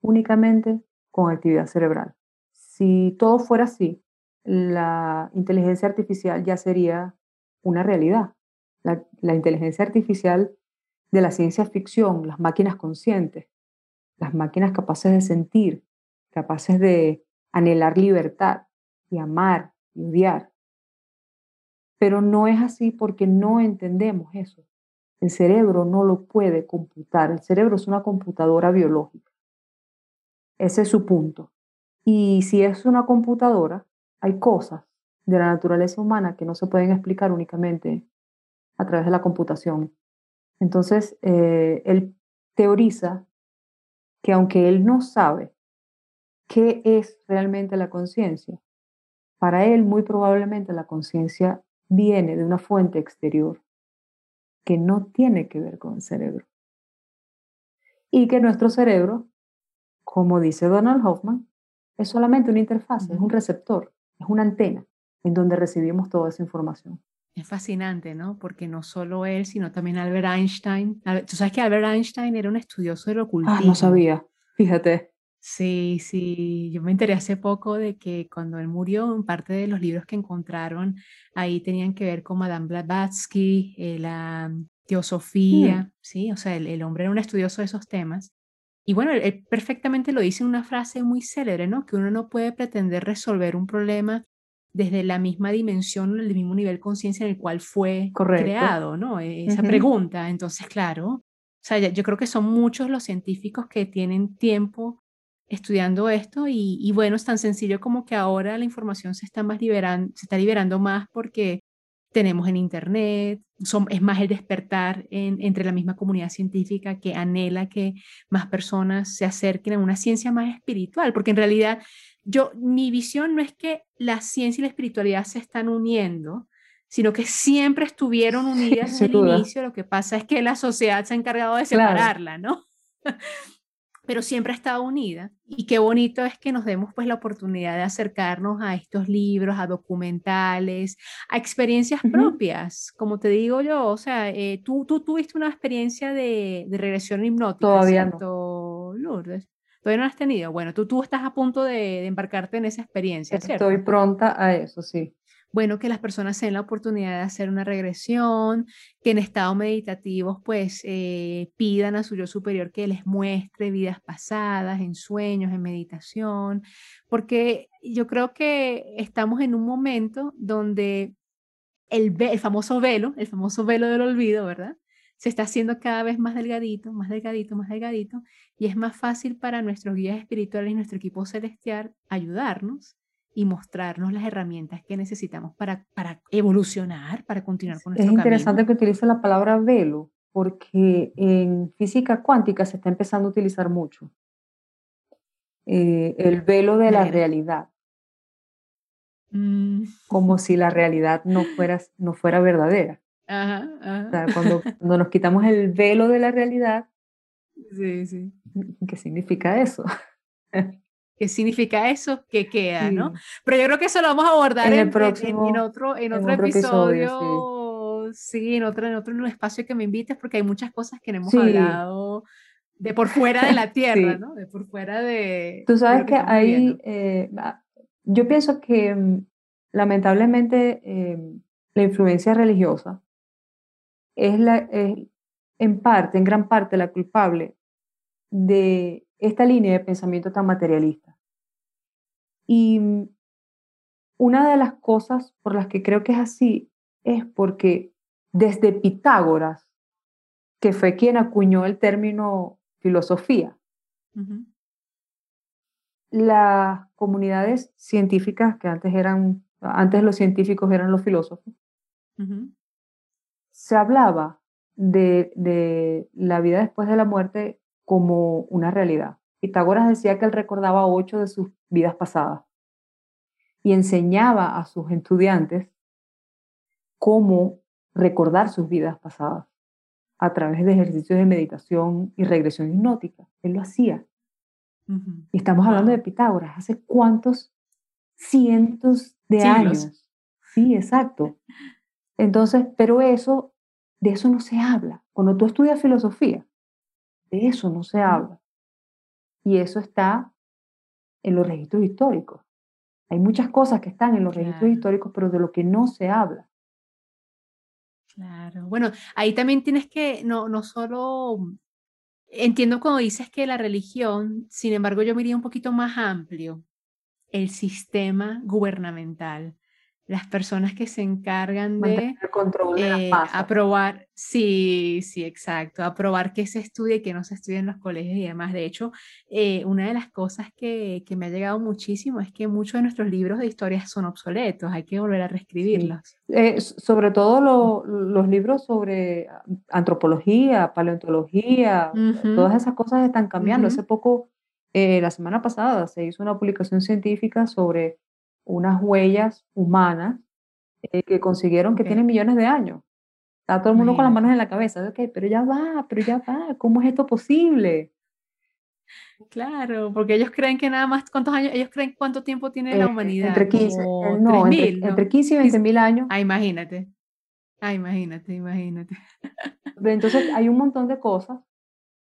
únicamente con actividad cerebral. Si todo fuera así, la inteligencia artificial ya sería una realidad. La, inteligencia artificial de la ciencia ficción, las máquinas conscientes, las máquinas capaces de sentir, capaces de anhelar libertad y amar y odiar. Pero no es así porque no entendemos eso. El cerebro no lo puede computar. El cerebro es una computadora biológica. Ese es su punto. Y si es una computadora, hay cosas de la naturaleza humana que no se pueden explicar únicamente a través de la computación. Entonces, eh, él teoriza que aunque él no sabe qué es realmente la conciencia, para él muy probablemente la conciencia viene de una fuente exterior que no tiene que ver con el cerebro. Y que nuestro cerebro, como dice Donald Hoffman, es solamente una interfaz, es un receptor, es una antena en donde recibimos toda esa información. Es fascinante, ¿no? Porque no solo él, sino también Albert Einstein. Tú sabes que Albert Einstein era un estudioso del ocultismo. Ah, no sabía, fíjate. Sí, sí, yo me enteré hace poco de que cuando él murió, en parte de los libros que encontraron ahí tenían que ver con Madame Blavatsky, eh, la teosofía, mm. ¿sí? O sea, el, hombre era un estudioso de esos temas. Y bueno, él, perfectamente lo dice en una frase muy célebre, ¿no? Que uno no puede pretender resolver un problema desde la misma dimensión, el mismo nivel de conciencia en el cual fue creado, ¿no? E, esa pregunta. Entonces, claro, o sea, yo creo que son muchos los científicos que tienen tiempo estudiando esto y, bueno, es tan sencillo como que ahora la información se está más liberando, se está liberando más porque tenemos en internet, son, es más el despertar entre la misma comunidad científica que anhela que más personas se acerquen a una ciencia más espiritual, porque en realidad yo, mi visión no es que la ciencia y la espiritualidad se están uniendo, sino que siempre estuvieron unidas desde el inicio, lo que pasa es que la sociedad se ha encargado de separarla, ¿no? (laughs) pero siempre ha estado unida. Y qué bonito es que nos demos pues la oportunidad de acercarnos a estos libros, a documentales, a experiencias propias. Como te digo yo, o sea, eh, tú, tú tuviste una experiencia de, de regresión hipnótica, Todavía ¿cierto, Lourdes? Todavía no has tenido. Bueno, tú, tú estás a punto de, de embarcarte en esa experiencia, ¿cierto? Estoy pronta a eso, sí bueno, que las personas den la oportunidad de hacer una regresión, que en estado meditativos pues eh, pidan a su yo superior que les muestre vidas pasadas, en sueños, en meditación, porque yo creo que estamos en un momento donde el, el famoso velo, el famoso velo del olvido, ¿verdad? Se está haciendo cada vez más delgadito, más delgadito, más delgadito, y es más fácil para nuestros guías espirituales y nuestro equipo celestial ayudarnos y mostrarnos las herramientas que necesitamos para, para evolucionar, para continuar con nuestro Es interesante que utilice la palabra velo, porque en física cuántica se está empezando a utilizar mucho. Eh, el velo de la realidad. Mm. Como si la realidad no fuera, no fuera verdadera. Cuando, cuando nos quitamos el velo de la realidad, sí, sí. ¿qué significa eso? (laughs) qué significa eso, qué queda, ¿no? Pero yo creo que eso lo vamos a abordar en, en, otro, en otro, episodio, sí. en otro, en otro espacio que me invites, porque hay muchas cosas que no hemos hablado de por fuera de la (laughs) tierra, ¿no? De por fuera de... Tú sabes que, ahí, eh, yo pienso que mm, lamentablemente em, la influencia religiosa es, la, es en parte, en gran parte, la culpable de esta línea de pensamiento tan materialista. Y una de las cosas por las que creo que es así es porque desde Pitágoras, que fue quien acuñó el término filosofía, las comunidades científicas, que antes eran, antes los científicos eran los filósofos, se hablaba de, de, la vida después de la muerte como una realidad. Pitágoras decía que él recordaba ocho de sus vidas pasadas y enseñaba a sus estudiantes cómo recordar sus vidas pasadas a través de ejercicios de meditación y regresión hipnótica. Él lo hacía. Y estamos hablando de Pitágoras, hace cuántos cientos de años. Sí, exacto. Entonces, pero eso, de eso no se habla. Cuando tú estudias filosofía, de eso no se habla. Y eso está en los registros históricos. Hay muchas cosas que están en los registros históricos, pero de lo que no se habla. Claro. Bueno, ahí también tienes que, no, no solo, entiendo cuando dices que la religión, sin embargo, yo me un poquito más amplio, el sistema gubernamental las personas que se encargan de eh, aprobar, sí, sí, exacto, aprobar que se estudie y que no se estudie en los colegios y demás. De hecho, eh, una de las cosas que, que, me ha llegado muchísimo es que muchos de nuestros libros de historia son obsoletos, hay que volver a reescribirlos. Eh, sobre todo los libros sobre antropología, paleontología, todas esas cosas están cambiando. Hace poco, la semana pasada, se hizo una publicación científica sobre unas huellas humanas eh, que consiguieron que tienen millones de años. Está todo el mundo con las manos en la cabeza. Okay, pero ya va, pero ya va. ¿Cómo es esto posible? Claro, porque ellos creen que nada más, ¿cuántos años? Ellos creen cuánto tiempo tiene la eh, humanidad. Entre 15, eh, no, entre, 15 y 20 mil años. Ah, imagínate. Ah, imagínate, imagínate. Entonces hay un montón de cosas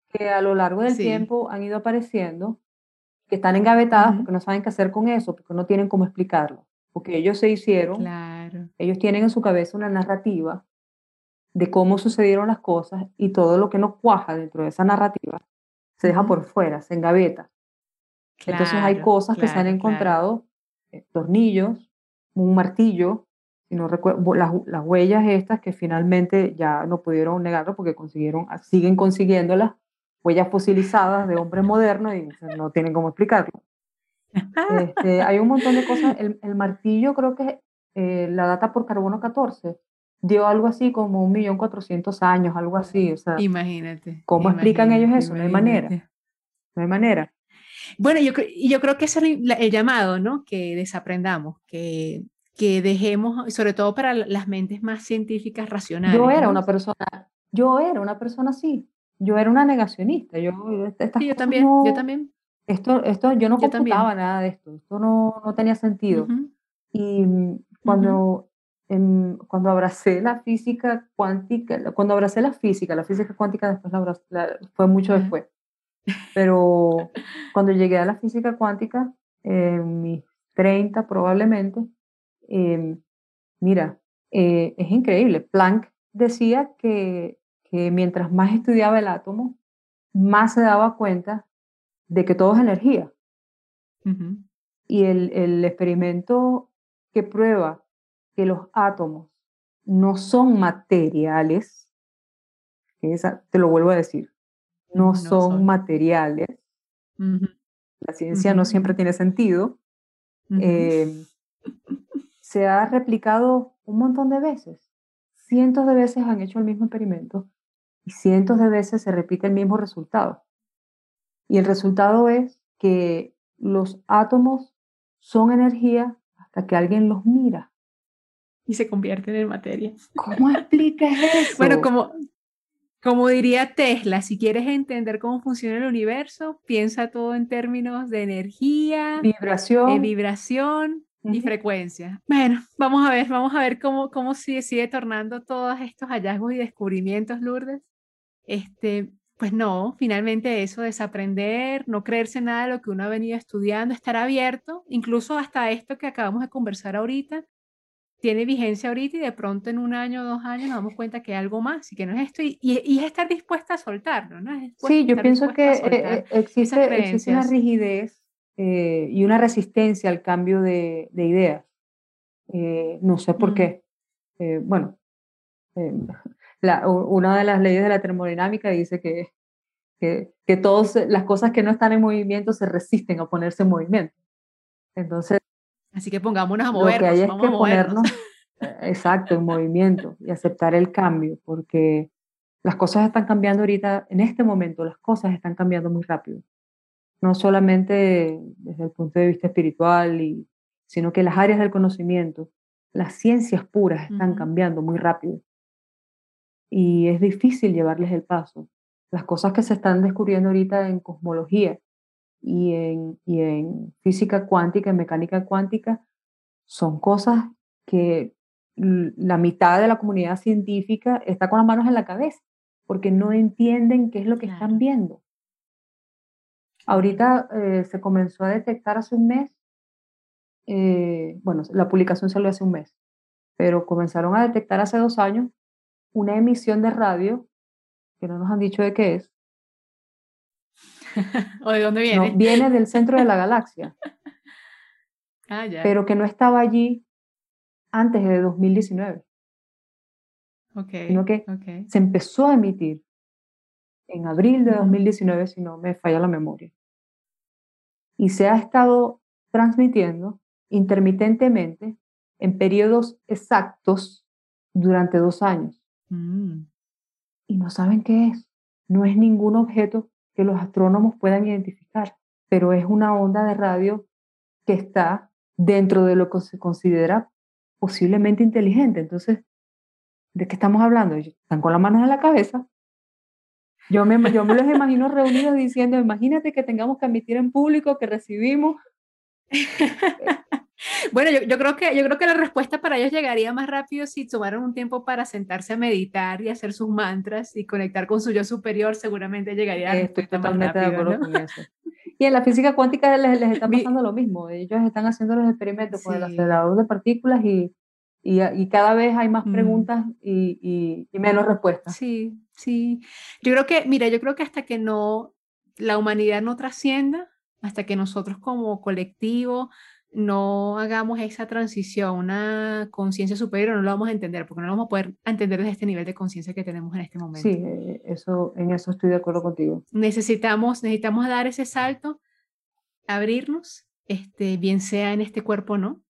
que a lo largo del tiempo han ido apareciendo que están engavetadas porque no saben qué hacer con eso, porque no tienen cómo explicarlo. Porque ellos se hicieron, claro. ellos tienen en su cabeza una narrativa de cómo sucedieron las cosas y todo lo que no cuaja dentro de esa narrativa se deja por fuera, se engaveta. Entonces hay cosas que se han encontrado, eh, tornillos, un martillo, y no recuerdo, las, las, huellas estas que finalmente ya no pudieron negarlo porque consiguieron, siguen consiguiéndolas huellas fosilizadas de hombres modernos y no tienen cómo explicarlo. Este, hay un montón de cosas. El, martillo creo que eh, la data por carbono 14 dio algo así como un millón cuatrocientos años, algo así. O sea, imagínate. ¿Cómo explican ellos eso? No hay manera. No hay manera. Bueno, yo, yo creo que es el, el, llamado, ¿no? Que desaprendamos, que, que dejemos, sobre todo para las mentes más científicas, racionales. Yo era una persona, yo era una persona así yo era una negacionista. Yo, sí, yo también, yo también. Esto, esto, yo no computaba nada de esto, esto no, no tenía sentido. Y cuando, cuando abracé la física cuántica, cuando abracé la física, la física cuántica después la, fue mucho después, pero cuando llegué a la física cuántica, en mis 30 probablemente, em, mira, eh, es increíble. Planck decía que mientras más estudiaba el átomo, más se daba cuenta de que todo es energía. Y el, el experimento que prueba que los átomos no son materiales, te lo vuelvo a decir, no, son, materiales. La ciencia no siempre tiene sentido. Eh, se ha replicado un montón de veces. Cientos de veces han hecho el mismo experimento y cientos de veces se repite el mismo resultado. Y el resultado es que los átomos son energía hasta que alguien los mira. Y se convierten en materia. ¿Cómo explicas (laughs) eso? Bueno, como, como diría Tesla, si quieres entender cómo funciona el universo, piensa todo en términos de energía, vibración, de vibración y frecuencia. Bueno, vamos a ver, vamos a ver cómo, cómo sigue, sigue tornando todos estos hallazgos y descubrimientos, Lourdes este, pues no, finalmente eso, desaprender, no creerse nada de lo que uno ha venido estudiando, estar abierto, incluso hasta esto que acabamos de conversar ahorita, tiene vigencia ahorita y de pronto en un año o dos años nos damos cuenta que hay algo más y que no es esto y, y, es estar dispuesta a soltarlo, ¿no? sí, yo pienso que eh, eh, existe, existe, una rigidez eh, y una resistencia al cambio de, de ideas. no sé por qué. bueno, una de las leyes de la termodinámica dice que que, que todas las cosas que no están en movimiento se resisten a ponerse en movimiento. Entonces, así que pongámonos a movernos. Lo que hay es que ponernos, (laughs) eh, exacto, en movimiento y aceptar el cambio, porque las cosas están cambiando ahorita, en este momento, las cosas están cambiando muy rápido. No solamente desde el punto de vista espiritual, y, sino que las áreas del conocimiento, las ciencias puras están cambiando muy rápido. Y es difícil llevarles el paso. Las cosas que se están descubriendo ahorita en cosmología y en, y en física cuántica, en mecánica cuántica, son cosas que la mitad de la comunidad científica está con las manos en la cabeza, porque no entienden qué es lo que están viendo. Ahorita eh, se comenzó a detectar hace un mes, eh, bueno, la publicación salió hace un mes, pero comenzaron a detectar hace dos años una emisión de radio, que no nos han dicho de qué es. (laughs) ¿O de dónde viene? viene del (laughs) centro de la galaxia. ah, ya. Pero que no estaba allí antes de 2019. Okay, sino que se empezó a emitir en abril de 2019, si no me falla la memoria. Y se ha estado transmitiendo intermitentemente en periodos exactos durante dos años. Mm. Y no saben qué es. No es ningún objeto que los astrónomos puedan identificar, pero es una onda de radio que está dentro de lo que se considera posiblemente inteligente. Entonces, ¿de qué estamos hablando? Están con las manos en la cabeza. Yo me, yo me los imagino reunidos diciendo, imagínate que tengamos que admitir en público que recibimos. (laughs) bueno, yo, yo, creo que, yo creo que la respuesta para ellos llegaría más rápido si tomaron un tiempo para sentarse a meditar y hacer sus mantras y conectar con su yo superior, seguramente llegaría Estoy totalmente de acuerdo con eso. Y en la física cuántica les, les está pasando lo mismo. Ellos están haciendo los experimentos con el acelerador de partículas y y, cada vez hay más mm. preguntas y, menos respuestas. Sí, sí. Yo creo que, mira, yo creo que hasta que no, la humanidad no trascienda, hasta que nosotros como colectivo no hagamos esa transición a una conciencia superior, no lo vamos a entender, porque no lo vamos a poder entender desde este nivel de conciencia que tenemos en este momento. Sí, eh, eso, en eso estoy de acuerdo contigo. Necesitamos, necesitamos dar ese salto, abrirnos, este, bien sea en este cuerpo o no,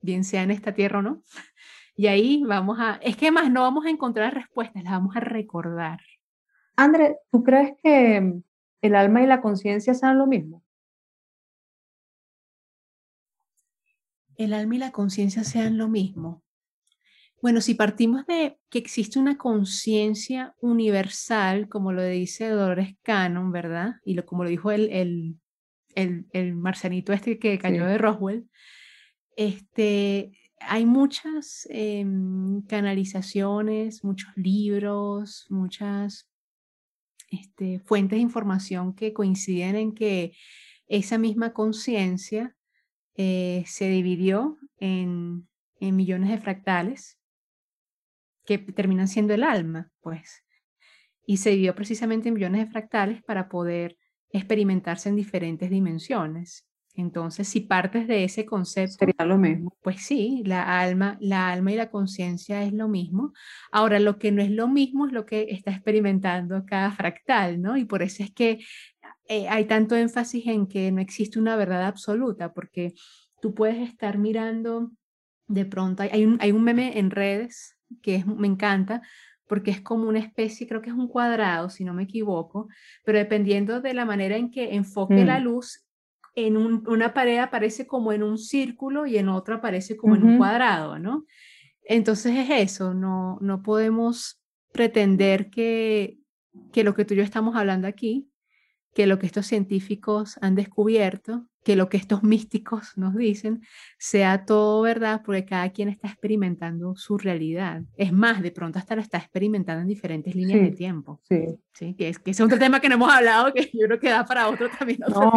bien sea en esta tierra o no. (laughs) Y ahí vamos a, es que más no vamos a encontrar respuestas, las vamos a recordar. André, ¿tú crees que el alma y la conciencia sean lo mismo? El alma y la conciencia sean lo mismo. Bueno, si partimos de que existe una conciencia universal, como lo dice Dolores Cannon, ¿verdad? Y lo, como lo dijo el, el, el, el marcianito este que cayó de Roswell, este, hay muchas em, canalizaciones, muchos libros, muchas este, fuentes de información que coinciden en que esa misma conciencia eh, se dividió en, en millones de fractales que terminan siendo el alma, pues. Y se dividió precisamente en millones de fractales para poder experimentarse en diferentes dimensiones. Entonces, si partes de ese concepto, sería lo mismo. Pues sí, la alma, la alma y la conciencia es lo mismo. Ahora, lo que no es lo mismo es lo que está experimentando cada fractal, ¿no? Y por eso es que eh, hay tanto énfasis en que no existe una verdad absoluta, porque tú puedes estar mirando, de pronto, hay un, hay un meme en redes que es, me encanta, porque es como una especie, creo que es un cuadrado, si no me equivoco, pero dependiendo de la manera en que enfoque la mm. luz, en una pared aparece como en un círculo y en otra aparece como en un cuadrado, ¿no? Entonces es eso, no, no podemos pretender que, que lo que tú y yo estamos hablando aquí, que lo que estos científicos han descubierto, que lo que estos místicos nos dicen sea todo verdad, porque cada quien está experimentando su realidad. Es más, de pronto hasta lo está experimentando en diferentes líneas de tiempo. Sí. sí. Que, es, que es otro tema que no hemos hablado, que yo creo que da para otro también. Otro no,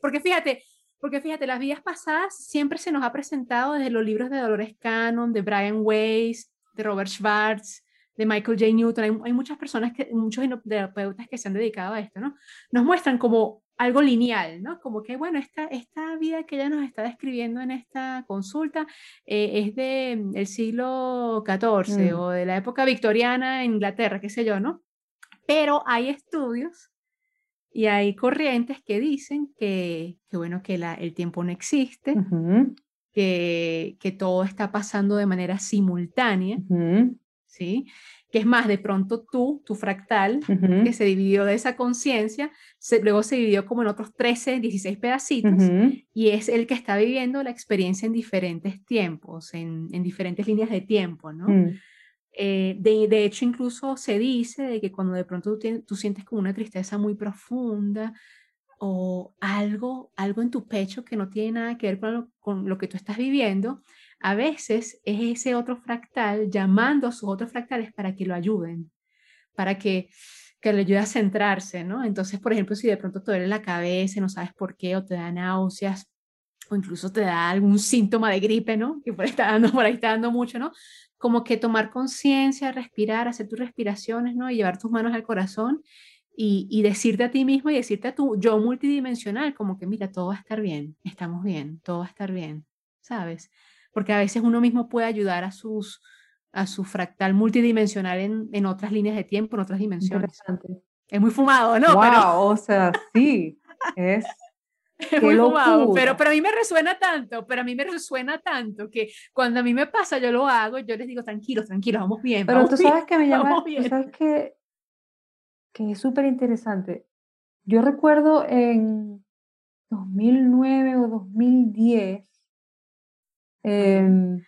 porque fíjate, porque fíjate, las vidas pasadas siempre se nos ha presentado desde los libros de Dolores Cannon, de Brian Weiss, de Robert Schwartz, de Michael J. Newton. Hay, hay muchas personas, que, muchos terapeutas que se han dedicado a esto, ¿no? Nos muestran como algo lineal, ¿no? Como que, bueno, esta, esta vida que ella nos está describiendo en esta consulta eh, es del mm, el siglo XIV mm. o de la época victoriana en Inglaterra, qué sé yo, ¿no? pero hay estudios y hay corrientes que dicen que, que bueno, que la, el tiempo no existe, que, que, todo está pasando de manera simultánea, ¿sí? Que es más, de pronto tú, tu fractal, que se dividió de esa conciencia, luego se dividió como en otros 13, 16 pedacitos, y es el que está viviendo la experiencia en diferentes tiempos, en, en diferentes líneas de tiempo, ¿no? Mm. Eh, de, de, hecho, incluso se dice de que cuando de pronto tú, tú, sientes como una tristeza muy profunda o algo, algo en tu pecho que no tiene nada que ver con lo, con lo que tú estás viviendo, a veces es ese otro fractal llamando a sus otros fractales para que lo ayuden, para que, que le ayude a centrarse, ¿no? Entonces, por ejemplo, si de pronto te duele la cabeza, no sabes por qué, o te da náuseas, o incluso te da algún síntoma de gripe, ¿no? Que por ahí está dando, por ahí está dando mucho, ¿no? como que tomar conciencia, respirar, hacer tus respiraciones, ¿no? Y llevar tus manos al corazón y, decirte a ti mismo y decirte a tu yo multidimensional, como que mira, todo va a estar bien, estamos bien, todo va a estar bien, ¿sabes? Porque a veces uno mismo puede ayudar a sus a su fractal multidimensional en, en otras líneas de tiempo, en otras dimensiones. Es muy fumado, ¿no? Wow, o sea, sí, es (laughs) muy fumado, pero, pero a mí me resuena tanto, pero a mí me resuena tanto que cuando a mí me pasa, yo lo hago, yo les digo, tranquilos, tranquilos, vamos bien. Pero tú sabes que me (laughs) llama, tú sabes que, que es súper interesante. Yo recuerdo en 2009 o 2010, em,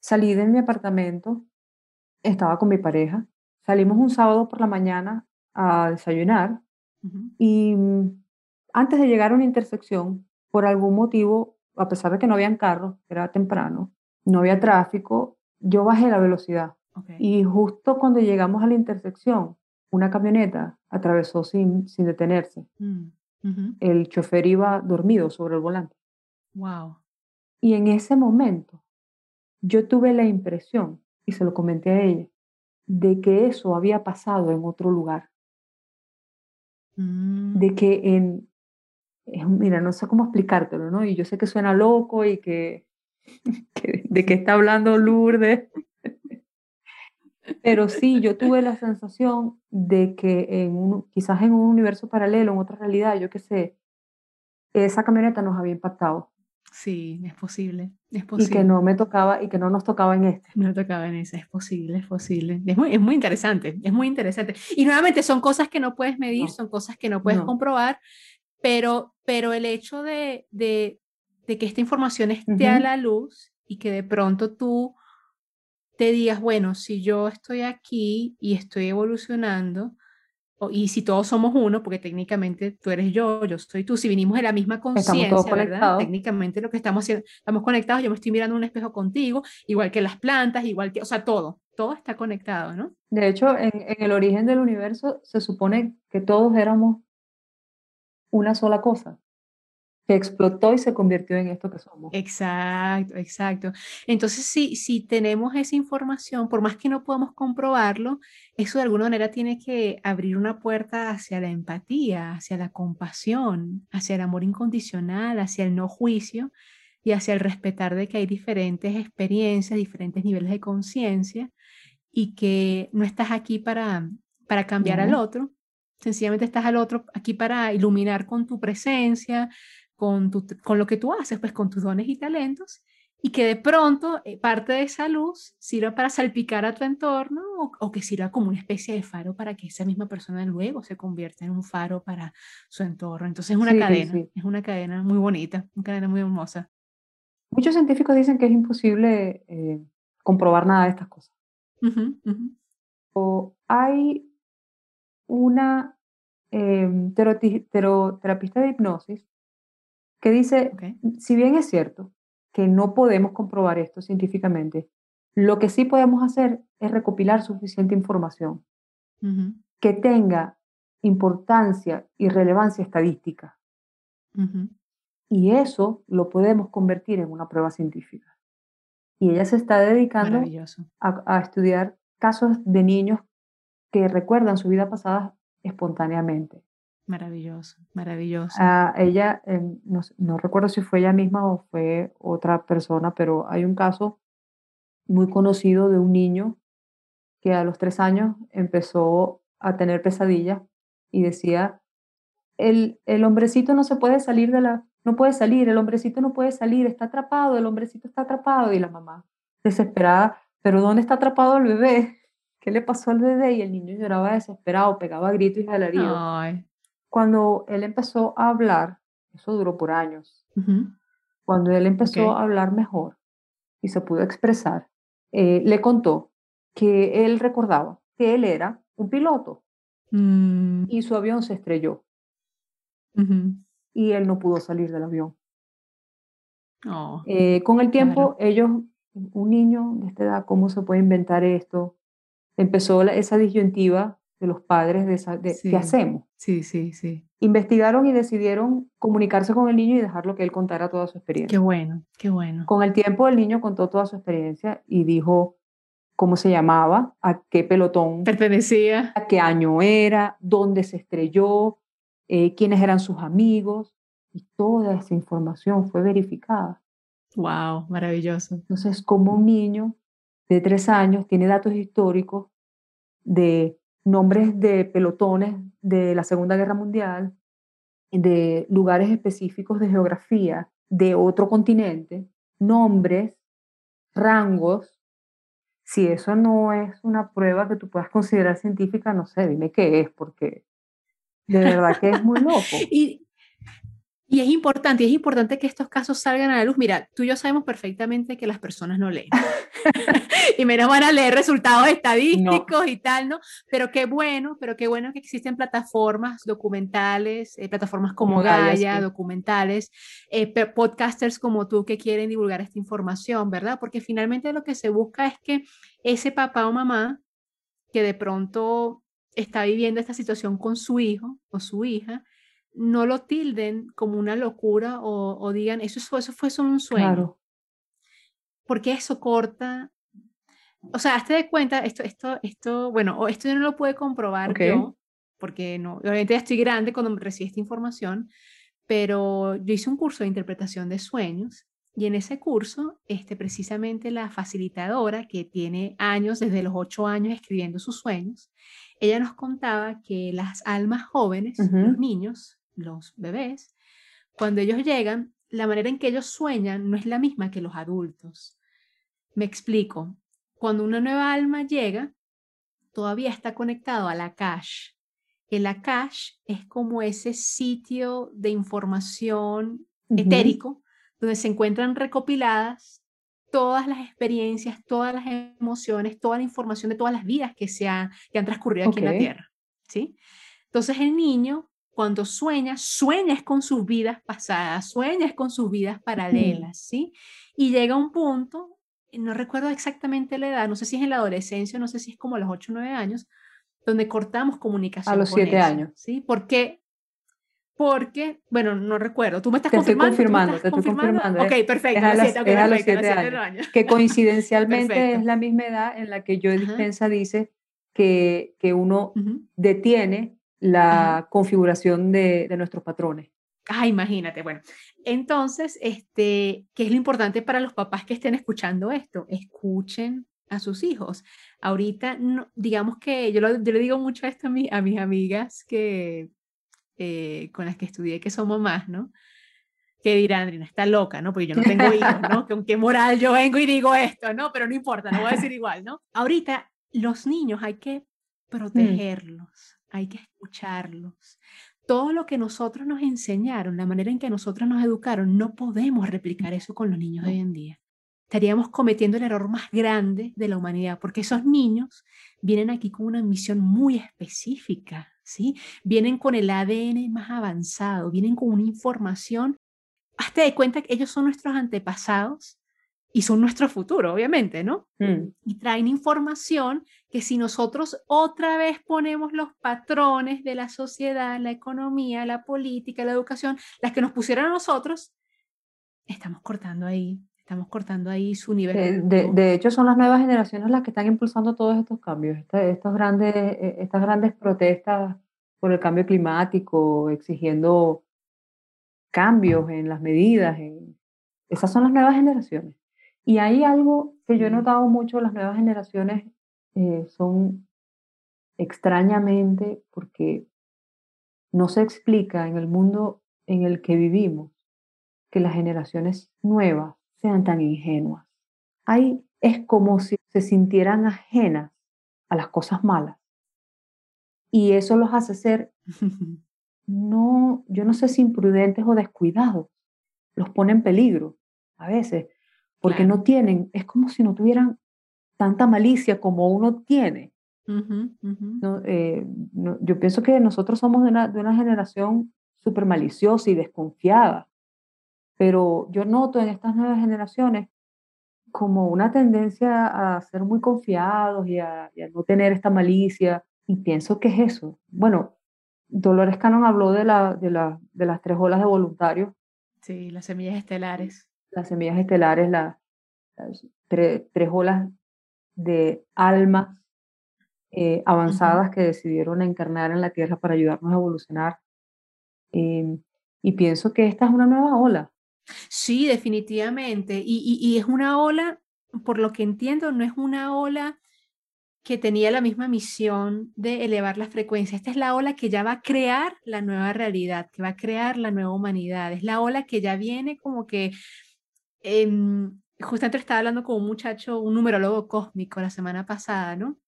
salí de mi apartamento, estaba con mi pareja, salimos un sábado por la mañana a desayunar y antes de llegar a una intersección, por algún motivo, a pesar de que no habían carros, era temprano, no había tráfico, yo bajé la velocidad. Y justo cuando llegamos a la intersección, una camioneta atravesó sin, sin detenerse. Mm, el chofer iba dormido sobre el volante. Wow. Y en ese momento, yo tuve la impresión, y se lo comenté a ella, de que eso había pasado en otro lugar. Mm. De que en, mira, no sé cómo explicártelo, ¿no? Y yo sé que suena loco y que, (laughs) de qué está hablando Lourdes. (laughs) Pero sí, yo tuve la sensación de que en un, quizás en un universo paralelo, en otra realidad, yo qué sé, esa camioneta nos había impactado. Sí, es posible, es posible. Y que no me tocaba, y que no nos tocaba en este. No tocaba en ese, es posible, es posible. Es muy, es muy interesante, es muy interesante. Y nuevamente son cosas que no puedes medir, son cosas que no puedes comprobar, pero, pero el hecho de, de, de que esta información esté a la luz y que de pronto tú te digas, bueno, si yo estoy aquí y estoy evolucionando, y si todos somos uno, porque técnicamente tú eres yo, yo soy tú, si vinimos de la misma conciencia. Técnicamente lo que estamos haciendo, estamos conectados, yo me estoy mirando un espejo contigo, igual que las plantas, igual que, o sea, todo, todo está conectado, ¿no? De hecho, en, en el origen del universo se supone que todos éramos una sola cosa que explotó y se convirtió en esto que somos. Exacto, exacto. Entonces, si, si tenemos esa información, por más que no podamos comprobarlo, eso de alguna manera tiene que abrir una puerta hacia la empatía, hacia la compasión, hacia el amor incondicional, hacia el no juicio y hacia el respetar de que hay diferentes experiencias, diferentes niveles de conciencia y que no estás aquí para, para cambiar al otro, Sencillamente estás al otro aquí para iluminar con tu presencia, con, tu, con lo que tú haces, pues con tus dones y talentos, y que de pronto eh, parte de esa luz sirva para salpicar a tu entorno o, que sirva como una especie de faro para que esa misma persona luego se convierta en un faro para su entorno. Entonces es una cadena, es una cadena muy bonita, una cadena muy hermosa. Muchos científicos dicen que es imposible eh, comprobar nada de estas cosas. O hay una em, terapista de hipnosis que dice, si bien es cierto que no podemos comprobar esto científicamente, lo que sí podemos hacer es recopilar suficiente información que tenga importancia y relevancia estadística. Y eso lo podemos convertir en una prueba científica. Y ella se está dedicando a, a, estudiar casos de niños que recuerdan su vida pasada espontáneamente. Maravilloso, maravilloso. Ah, ella, em, no, recuerdo si fue ella misma o fue otra persona, pero hay un caso muy conocido de un niño que a los tres años empezó a tener pesadillas y decía, el, el hombrecito no se puede salir de la, no puede salir, el hombrecito no puede salir, está atrapado, el hombrecito está atrapado y la mamá desesperada, pero ¿dónde está atrapado el bebé? ¿Qué le pasó al bebé? Y el niño lloraba desesperado, pegaba gritos y alaridos. Cuando él empezó a hablar, eso duró por años, cuando él empezó a hablar mejor y se pudo expresar, eh, le contó que él recordaba que él era un piloto mm. y su avión se estrelló y él no pudo salir del avión. Oh, eh, con el tiempo, ellos, un niño de esta edad, ¿cómo se puede inventar esto? Empezó esa disyuntiva de los padres de, qué hacemos. Sí, sí, sí. Investigaron y decidieron comunicarse con el niño y dejarlo que él contara toda su experiencia. Qué bueno, qué bueno. Con el tiempo el niño contó toda su experiencia y dijo cómo se llamaba, a qué pelotón pertenecía, a qué año era, dónde se estrelló, eh, quiénes eran sus amigos, y toda esa información fue verificada. ¡Wow! Maravilloso. Entonces, como un niño de tres años tiene datos históricos de nombres de pelotones de la Segunda Guerra Mundial, de lugares específicos de geografía de otro continente, nombres, rangos, si eso no es una prueba que tú puedas considerar científica, no sé, dime qué es, porque de verdad que es muy loco. (laughs) y es importante, y es importante que estos casos salgan a la luz. Mira, tú y yo sabemos perfectamente que las personas no leen. (laughs) (laughs) y menos van a leer resultados estadísticos y tal, ¿no? Pero qué bueno, pero qué bueno que existen plataformas documentales, eh, plataformas como, Gaia, documentales, eh, podcasters como tú que quieren divulgar esta información, ¿verdad? Porque finalmente lo que se busca es que ese papá o mamá que de pronto está viviendo esta situación con su hijo o su hija, no lo tilden como una locura o, digan, eso, eso fue solo un sueño. Claro. Porque eso corta. O sea, hazte de cuenta, esto, esto, esto, bueno, esto yo no lo puedo comprobar yo, porque no, obviamente ya estoy grande cuando recibí esta información, pero yo hice un curso de interpretación de sueños y en ese curso, este, precisamente la facilitadora, que tiene años, desde los ocho años escribiendo sus sueños, ella nos contaba que las almas jóvenes, los niños, los bebés, cuando ellos llegan, la manera en que ellos sueñan no es la misma que los adultos. Me explico. Cuando una nueva alma llega, todavía está conectado a la cache. El cache es como ese sitio de información etérico donde se encuentran recopiladas todas las experiencias, todas las emociones, toda la información de todas las vidas que, se han, que han transcurrido aquí en la Tierra. ¿sí? Entonces el niño cuando sueña, sueñas con sus vidas pasadas, sueñas con sus vidas paralelas, ¿sí? Y llega un punto, no recuerdo exactamente la edad, no sé si es en la adolescencia, no sé si es como a los 8 o 9 años, donde cortamos comunicación. A los 7 años. ¿Sí? ¿Por qué? Porque, bueno, no recuerdo. ¿Tú me estás te confirmando? Estoy confirmando, te estoy confirmando. Ok, perfecto. Es a, los 7 años, Que (laughs) coincidencialmente es la misma edad en la que Joe Dispensa dice que, que uno detiene la configuración de, nuestros patrones. Ah, imagínate, bueno. Entonces, este, ¿qué es lo importante para los papás que estén escuchando esto? Escuchen a sus hijos. Ahorita, no, digamos que yo, lo, yo le digo mucho esto a, a mis amigas que, eh, con las que estudié, que son mamás, ¿no? Que dirán, Andrina, está loca, ¿no? Porque yo no tengo hijos, ¿no? (laughs) ¿Con qué moral yo vengo y digo esto, ¿no? Pero no importa, lo voy a decir igual, ¿no? Ahorita, los niños hay que mm. protegerlos hay que escucharlos. Todo lo que nosotros nos enseñaron, la manera en que nosotros nos educaron, no podemos replicar eso con los niños de hoy en día. Estaríamos cometiendo el error más grande de la humanidad, porque esos niños vienen aquí con una misión muy específica, ¿sí? Vienen con el ADN más avanzado, vienen con una información. Hazte de cuenta que ellos son nuestros antepasados y son nuestro futuro, obviamente, ¿no? Mm. Y traen información que si nosotros otra vez ponemos los patrones de la sociedad, la economía, la política, la educación, las que nos pusieron a nosotros, estamos cortando ahí, estamos cortando ahí su nivel. Eh, de, de, hecho, son las nuevas generaciones las que están impulsando todos estos cambios, estos grandes, eh, estas grandes protestas por el cambio climático, exigiendo cambios en las medidas. En... Esas son las nuevas generaciones. Y hay algo que yo he notado mucho, las nuevas generaciones eh, son extrañamente, porque no se explica en el mundo en el que vivimos que las generaciones nuevas sean tan ingenuas. Ahí es como si se sintieran ajenas a las cosas malas. Y eso los hace ser, (laughs) no, yo no sé si imprudentes o descuidados. Los pone en peligro a veces, porque no tienen, es como si no tuvieran tanta malicia como uno tiene. Eh, yo pienso que nosotros somos de una, de una generación súper maliciosa y desconfiada, pero yo noto en estas nuevas generaciones como una tendencia a ser muy confiados y a, no tener esta malicia, y pienso que es eso. Bueno, Dolores Cannon habló de, la, de, la, de las tres olas de voluntarios. Sí, las semillas estelares. Las semillas estelares, las, tres olas de almas eh, avanzadas que decidieron encarnar en la Tierra para ayudarnos a evolucionar. Em, y pienso que esta es una nueva ola. Sí, definitivamente. Y, es una ola, por lo que entiendo, no es una ola que tenía la misma misión de elevar la frecuencia. Esta es la ola que ya va a crear la nueva realidad, que va a crear la nueva humanidad. Es la ola que ya viene como que... Justamente estaba hablando con un muchacho, un numerólogo cósmico la semana pasada, ¿no?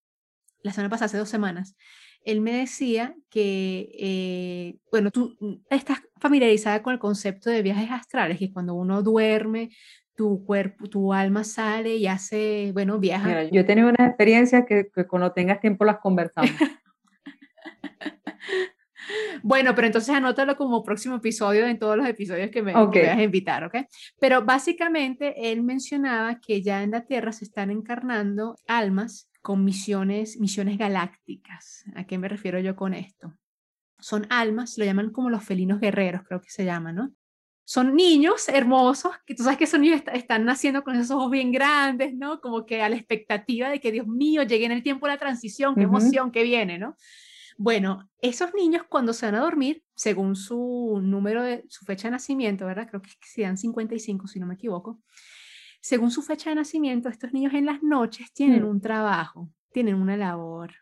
La semana pasada, hace dos semanas él me decía que, eh, bueno, tú estás familiarizada con el concepto de viajes astrales, que cuando uno duerme, tu cuerpo, tu alma sale y hace, bueno, viaja. Mira, yo he tenido una experiencia que, cuando tengas tiempo las conversamos. (laughs) Bueno, pero entonces anótalo como próximo episodio en todos los episodios que me, que me, vas a invitar, ¿ok? Pero básicamente él mencionaba que ya en la Tierra se están encarnando almas con misiones, misiones galácticas. ¿A qué me refiero yo con esto? Son almas, lo llaman como los felinos guerreros, creo que se llaman, ¿no? Son niños hermosos, que tú sabes que esos niños están naciendo con esos ojos bien grandes, ¿no? Como que a la expectativa de que, Dios mío, llegue en el tiempo de la transición, qué emoción que viene, ¿no? Bueno, esos niños cuando se van a dormir, según su número de su fecha de nacimiento, ¿verdad? Creo que sean 55, si no me equivoco según su fecha de nacimiento, estos niños en las noches tienen mm. un trabajo, tienen una labor,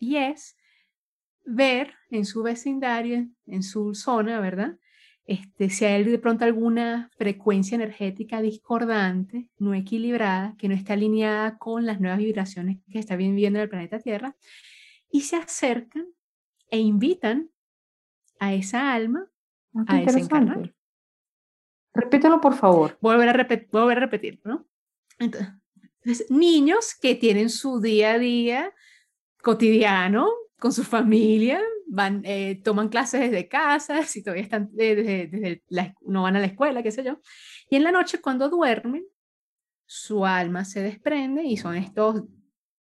y es ver en su vecindario, en su zona, ¿verdad? Este, si hay de pronto alguna frecuencia energética discordante, no equilibrada, que no está alineada con las nuevas vibraciones que está viviendo el planeta Tierra, y se acercan e invitan a esa alma ah, a desencarnar. Repítelo, por favor. Volver a, repetir, volver a repetir, ¿no? Entonces, niños que tienen su día a día cotidiano con su familia, van, eh, toman clases desde casa, (laughs) si todavía están, desde, desde no van a la escuela, qué sé yo. Y en la noche, cuando duermen, su alma se desprende y son estos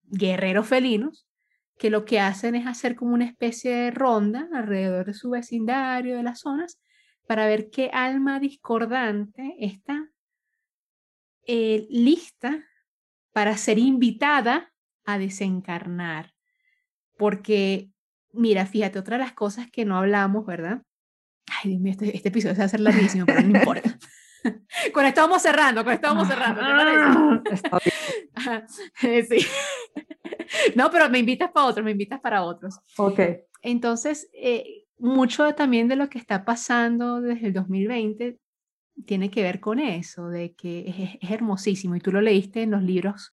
guerreros felinos que lo que hacen es hacer como una especie de ronda alrededor de su vecindario, de las zonas, para ver qué alma discordante está eh, lista para ser invitada a desencarnar. Porque, mira, fíjate, otra de las cosas que no hablamos, ¿verdad? Ay, mío, este, este episodio se va a hacer larguísimo, pero no importa. (laughs) (laughs) con esto vamos cerrando, con esto vamos cerrando. (laughs) (laughs) sí. No, pero me invitas para otros, me invitas para otros. Ok. Entonces, eh, mucho también de lo que está pasando desde el 2020 tiene que ver con eso, de que es, hermosísimo y tú lo leíste en los libros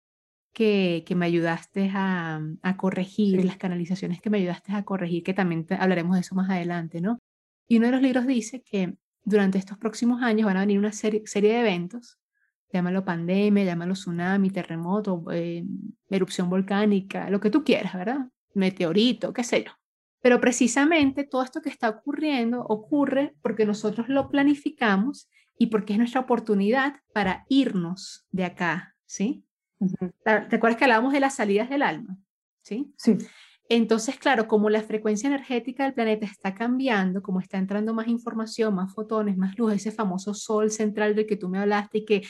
que, que me ayudaste a, a corregir, las canalizaciones que me ayudaste a corregir, que también hablaremos de eso más adelante, ¿no? Y uno de los libros dice que durante estos próximos años van a venir una serie, serie de eventos, llámalo pandemia, llámalo tsunami, terremoto, eh, erupción volcánica, lo que tú quieras, ¿verdad? Meteorito, qué sé yo pero precisamente todo esto que está ocurriendo ocurre porque nosotros lo planificamos y porque es nuestra oportunidad para irnos de acá, ¿sí? ¿Te acuerdas que hablábamos de las salidas del alma? ¿Sí? Sí. Entonces, claro, como la frecuencia energética del planeta está cambiando, como está entrando más información, más fotones, más luz, ese famoso sol central del que tú me hablaste y que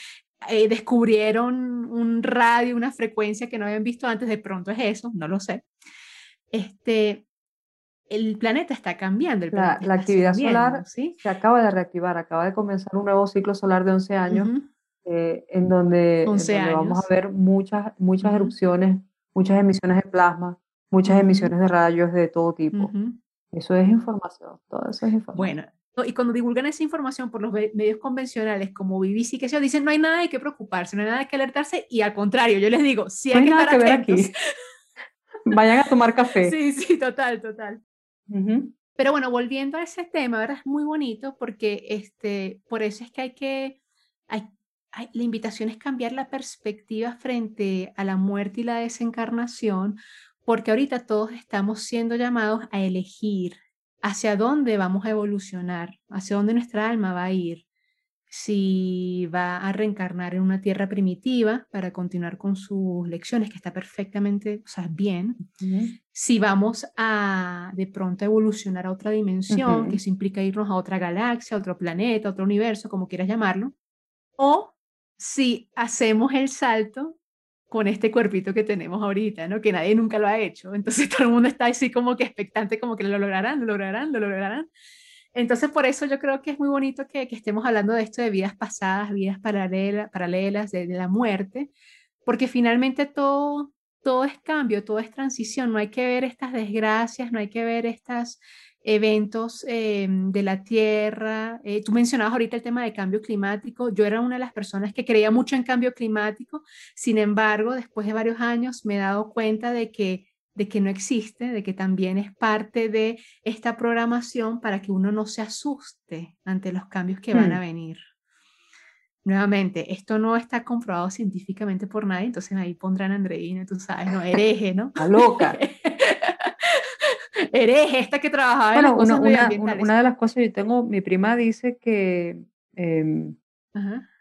eh, descubrieron un radio, una frecuencia que no habían visto antes, de pronto es eso, no lo sé. Este, el planeta está cambiando. la, actividad solar ¿sí? se acaba de reactivar, acaba de comenzar un nuevo ciclo solar de 11 años, eh, en donde, vamos a ver muchas, muchas erupciones, muchas emisiones de plasma, muchas emisiones de rayos de todo tipo. Eso es información, todo eso es información. Bueno, y cuando divulgan esa información por los medios convencionales como BBC, que se dicen no hay nada de qué preocuparse, no hay nada de qué alertarse, y al contrario, yo les digo, sí hay que estar que ver aquí. (laughs) Vayan a tomar café. Sí, sí, total, total. Pero bueno, volviendo a ese tema, ¿verdad? Es muy bonito porque este, por eso es que hay que, hay, la invitación es cambiar la perspectiva frente a la muerte y la desencarnación, porque ahorita todos estamos siendo llamados a elegir hacia dónde vamos a evolucionar, hacia dónde nuestra alma va a ir, si va a reencarnar en una tierra primitiva para continuar con sus lecciones, que está perfectamente, o sea, bien, si vamos a de pronto evolucionar a otra dimensión, que eso implica irnos a otra galaxia, a otro planeta, a otro universo, como quieras llamarlo, o si hacemos el salto con este cuerpito que tenemos ahorita, ¿no? Que nadie nunca lo ha hecho. Entonces (laughs) todo el mundo está así como que expectante, como que lo lograrán, lo lograrán, lo lograrán. Entonces por eso yo creo que es muy bonito que, que estemos hablando de esto de vidas pasadas, vidas paralelas, paralelas de, de, la muerte, porque finalmente todo, todo es cambio, todo es transición. No hay que ver estas desgracias, no hay que ver estas eventos em, de la Tierra. Eh, tú mencionabas ahorita el tema de cambio climático. Yo era una de las personas que creía mucho en cambio climático. Sin embargo, después de varios años me he dado cuenta de que de que no existe, de que también es parte de esta programación para que uno no se asuste ante los cambios que van a hmm. venir. Nuevamente, esto no está comprobado científicamente por nadie, entonces ahí pondrán a Andreina, tú sabes, no, (laughs) hereje, ¿no? A loca. (laughs) Eres esta que trabajaba en las cosas una, una, de las cosas, yo tengo, mi prima dice que em,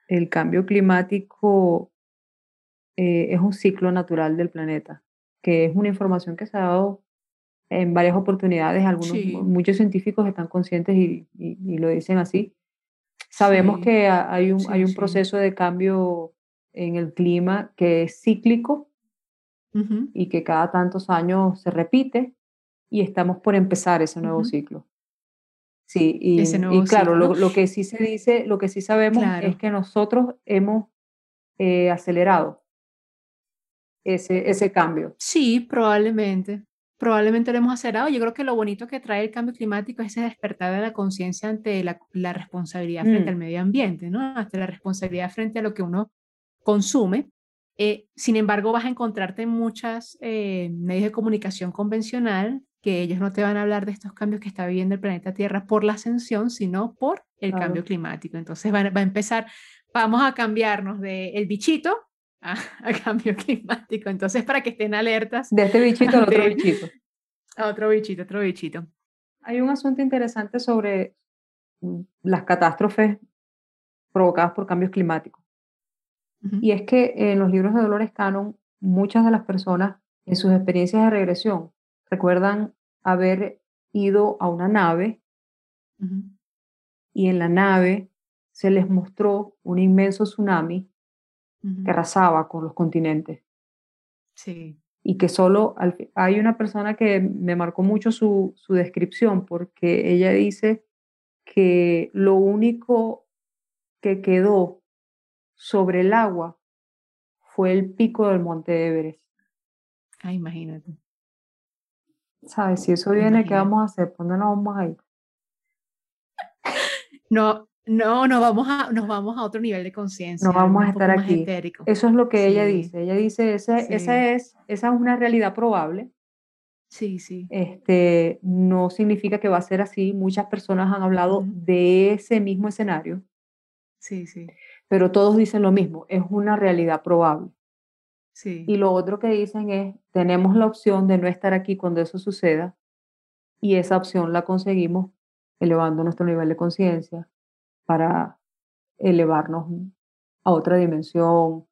el cambio climático eh, es un ciclo natural del planeta, que es una información que se ha dado en varias oportunidades, algunos, muchos científicos están conscientes y, y, lo dicen así. Sabemos que hay un, hay un proceso de cambio en el clima que es cíclico y que cada tantos años se repite y estamos por empezar ese nuevo ciclo. Sí, y, y claro, lo, lo, que sí se dice, lo que sí sabemos es que nosotros hemos eh, acelerado ese, ese cambio. Sí, probablemente. Probablemente lo hemos acelerado. Yo creo que lo bonito que trae el cambio climático es ese despertar de la conciencia ante la, la, responsabilidad frente mm. al medio ambiente, ¿no? Hasta la responsabilidad frente a lo que uno consume eh, sin embargo, vas a encontrarte en muchas eh, medios de comunicación convencional que ellos no te van a hablar de estos cambios que está viviendo el planeta Tierra por la ascensión, sino por el cambio climático. Entonces va, va, a empezar, vamos a cambiarnos de el bichito (laughs) a, cambio climático. Entonces, para que estén alertas. De este bichito a (laughs) otro bichito. A otro bichito, otro bichito. Hay un asunto interesante sobre mm, las catástrofes provocadas por cambios climáticos. Y es que en los libros de Dolores Cannon, muchas de las personas en sus experiencias de regresión recuerdan haber ido a una nave y en la nave se les mostró un inmenso tsunami que arrasaba con los continentes. Sí. Y que solo hay una persona que me marcó mucho su, su descripción porque ella dice que lo único que quedó sobre el agua fue el pico del monte Everest. Ah, imagínate. ¿Sabes? Si eso viene, ¿qué vamos a hacer? ¿Por dónde nos vamos a ir? No, no, no vamos a, nos vamos a otro nivel de conciencia. No vamos a estar aquí. Eso es lo que ella dice. Ella dice, esa, esa, es, esa es una realidad probable. Sí, sí. Este, no significa que va a ser así. Muchas personas han hablado de ese mismo escenario. Sí, sí pero todos dicen lo mismo, es una realidad probable. Sí. Y lo otro que dicen es, tenemos la opción de no estar aquí cuando eso suceda y esa opción la conseguimos elevando nuestro nivel de conciencia para elevarnos a otra dimensión,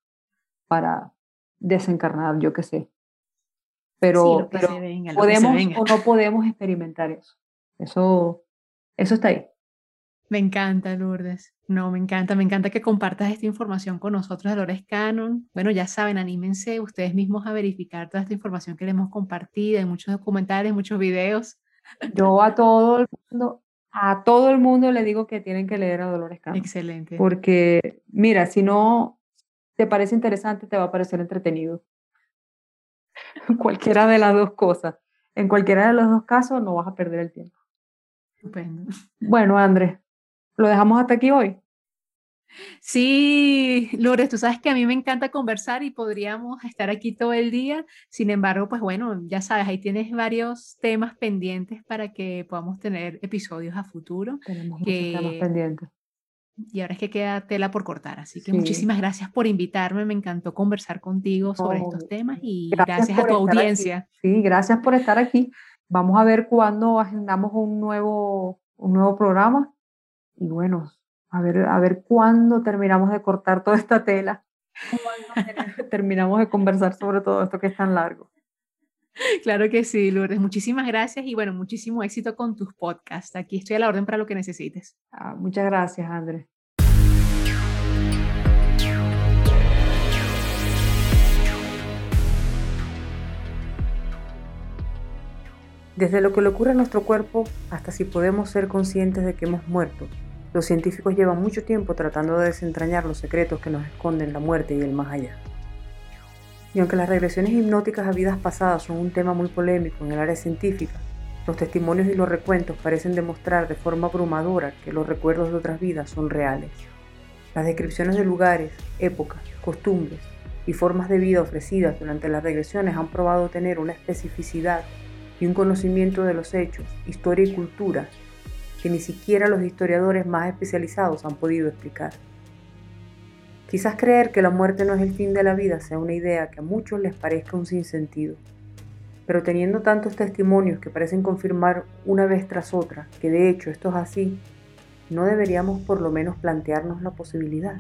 para desencarnar, yo qué sé. Pero, podemos o no podemos experimentar eso. Eso, eso está ahí. Me encanta, Lourdes. No, me encanta, me encanta que compartas esta información con nosotros de Lores Canon. Bueno, ya saben, anímense ustedes mismos a verificar toda esta información que le hemos compartido, en muchos documentales, muchos videos. Yo a todo el mundo, a todo el mundo le digo que tienen que leer a Dolores Canon. Excelente. Porque, mira, si no te parece interesante, te va a parecer entretenido. (laughs) cualquiera de las dos cosas. En cualquiera de los dos casos no vas a perder el tiempo. Estupendo. Bueno, Andrés, lo dejamos hasta aquí hoy. Sí, Lourdes, tú sabes que a mí me encanta conversar y podríamos estar aquí todo el día. Sin embargo, pues bueno, ya sabes, ahí tienes varios temas pendientes para que podamos tener episodios a futuro. Tenemos muchos temas pendientes. Y ahora es que queda tela por cortar. Así que muchísimas gracias por invitarme. Me encantó conversar contigo sobre estos temas y gracias, a tu audiencia. Sí, gracias por estar aquí. Vamos a ver cuándo agendamos un nuevo, un nuevo programa. Y bueno, a ver, a ver cuándo terminamos de cortar toda esta tela. Cuándo (laughs) (laughs) terminamos de conversar sobre todo esto que es tan largo. Claro que sí, Lourdes. Muchísimas gracias y bueno, muchísimo éxito con tus podcasts. Aquí estoy a la orden para lo que necesites. Ah, muchas gracias, Andrés. Desde lo que le ocurre a nuestro cuerpo hasta si podemos ser conscientes de que hemos muerto, los científicos llevan mucho tiempo tratando de desentrañar los secretos que nos esconden la muerte y el más allá. Y aunque las regresiones hipnóticas a vidas pasadas son un tema muy polémico en el área científica, los testimonios y los recuentos parecen demostrar de forma abrumadora que los recuerdos de otras vidas son reales. Las descripciones de lugares, épocas, costumbres y formas de vida ofrecidas durante las regresiones han probado tener una especificidad y un conocimiento de los hechos, historia y cultura que ni siquiera los historiadores más especializados han podido explicar. Quizás creer que la muerte no es el fin de la vida sea una idea que a muchos les parezca un sinsentido, pero teniendo tantos testimonios que parecen confirmar una vez tras otra que de hecho esto es así, ¿no deberíamos por lo menos plantearnos la posibilidad?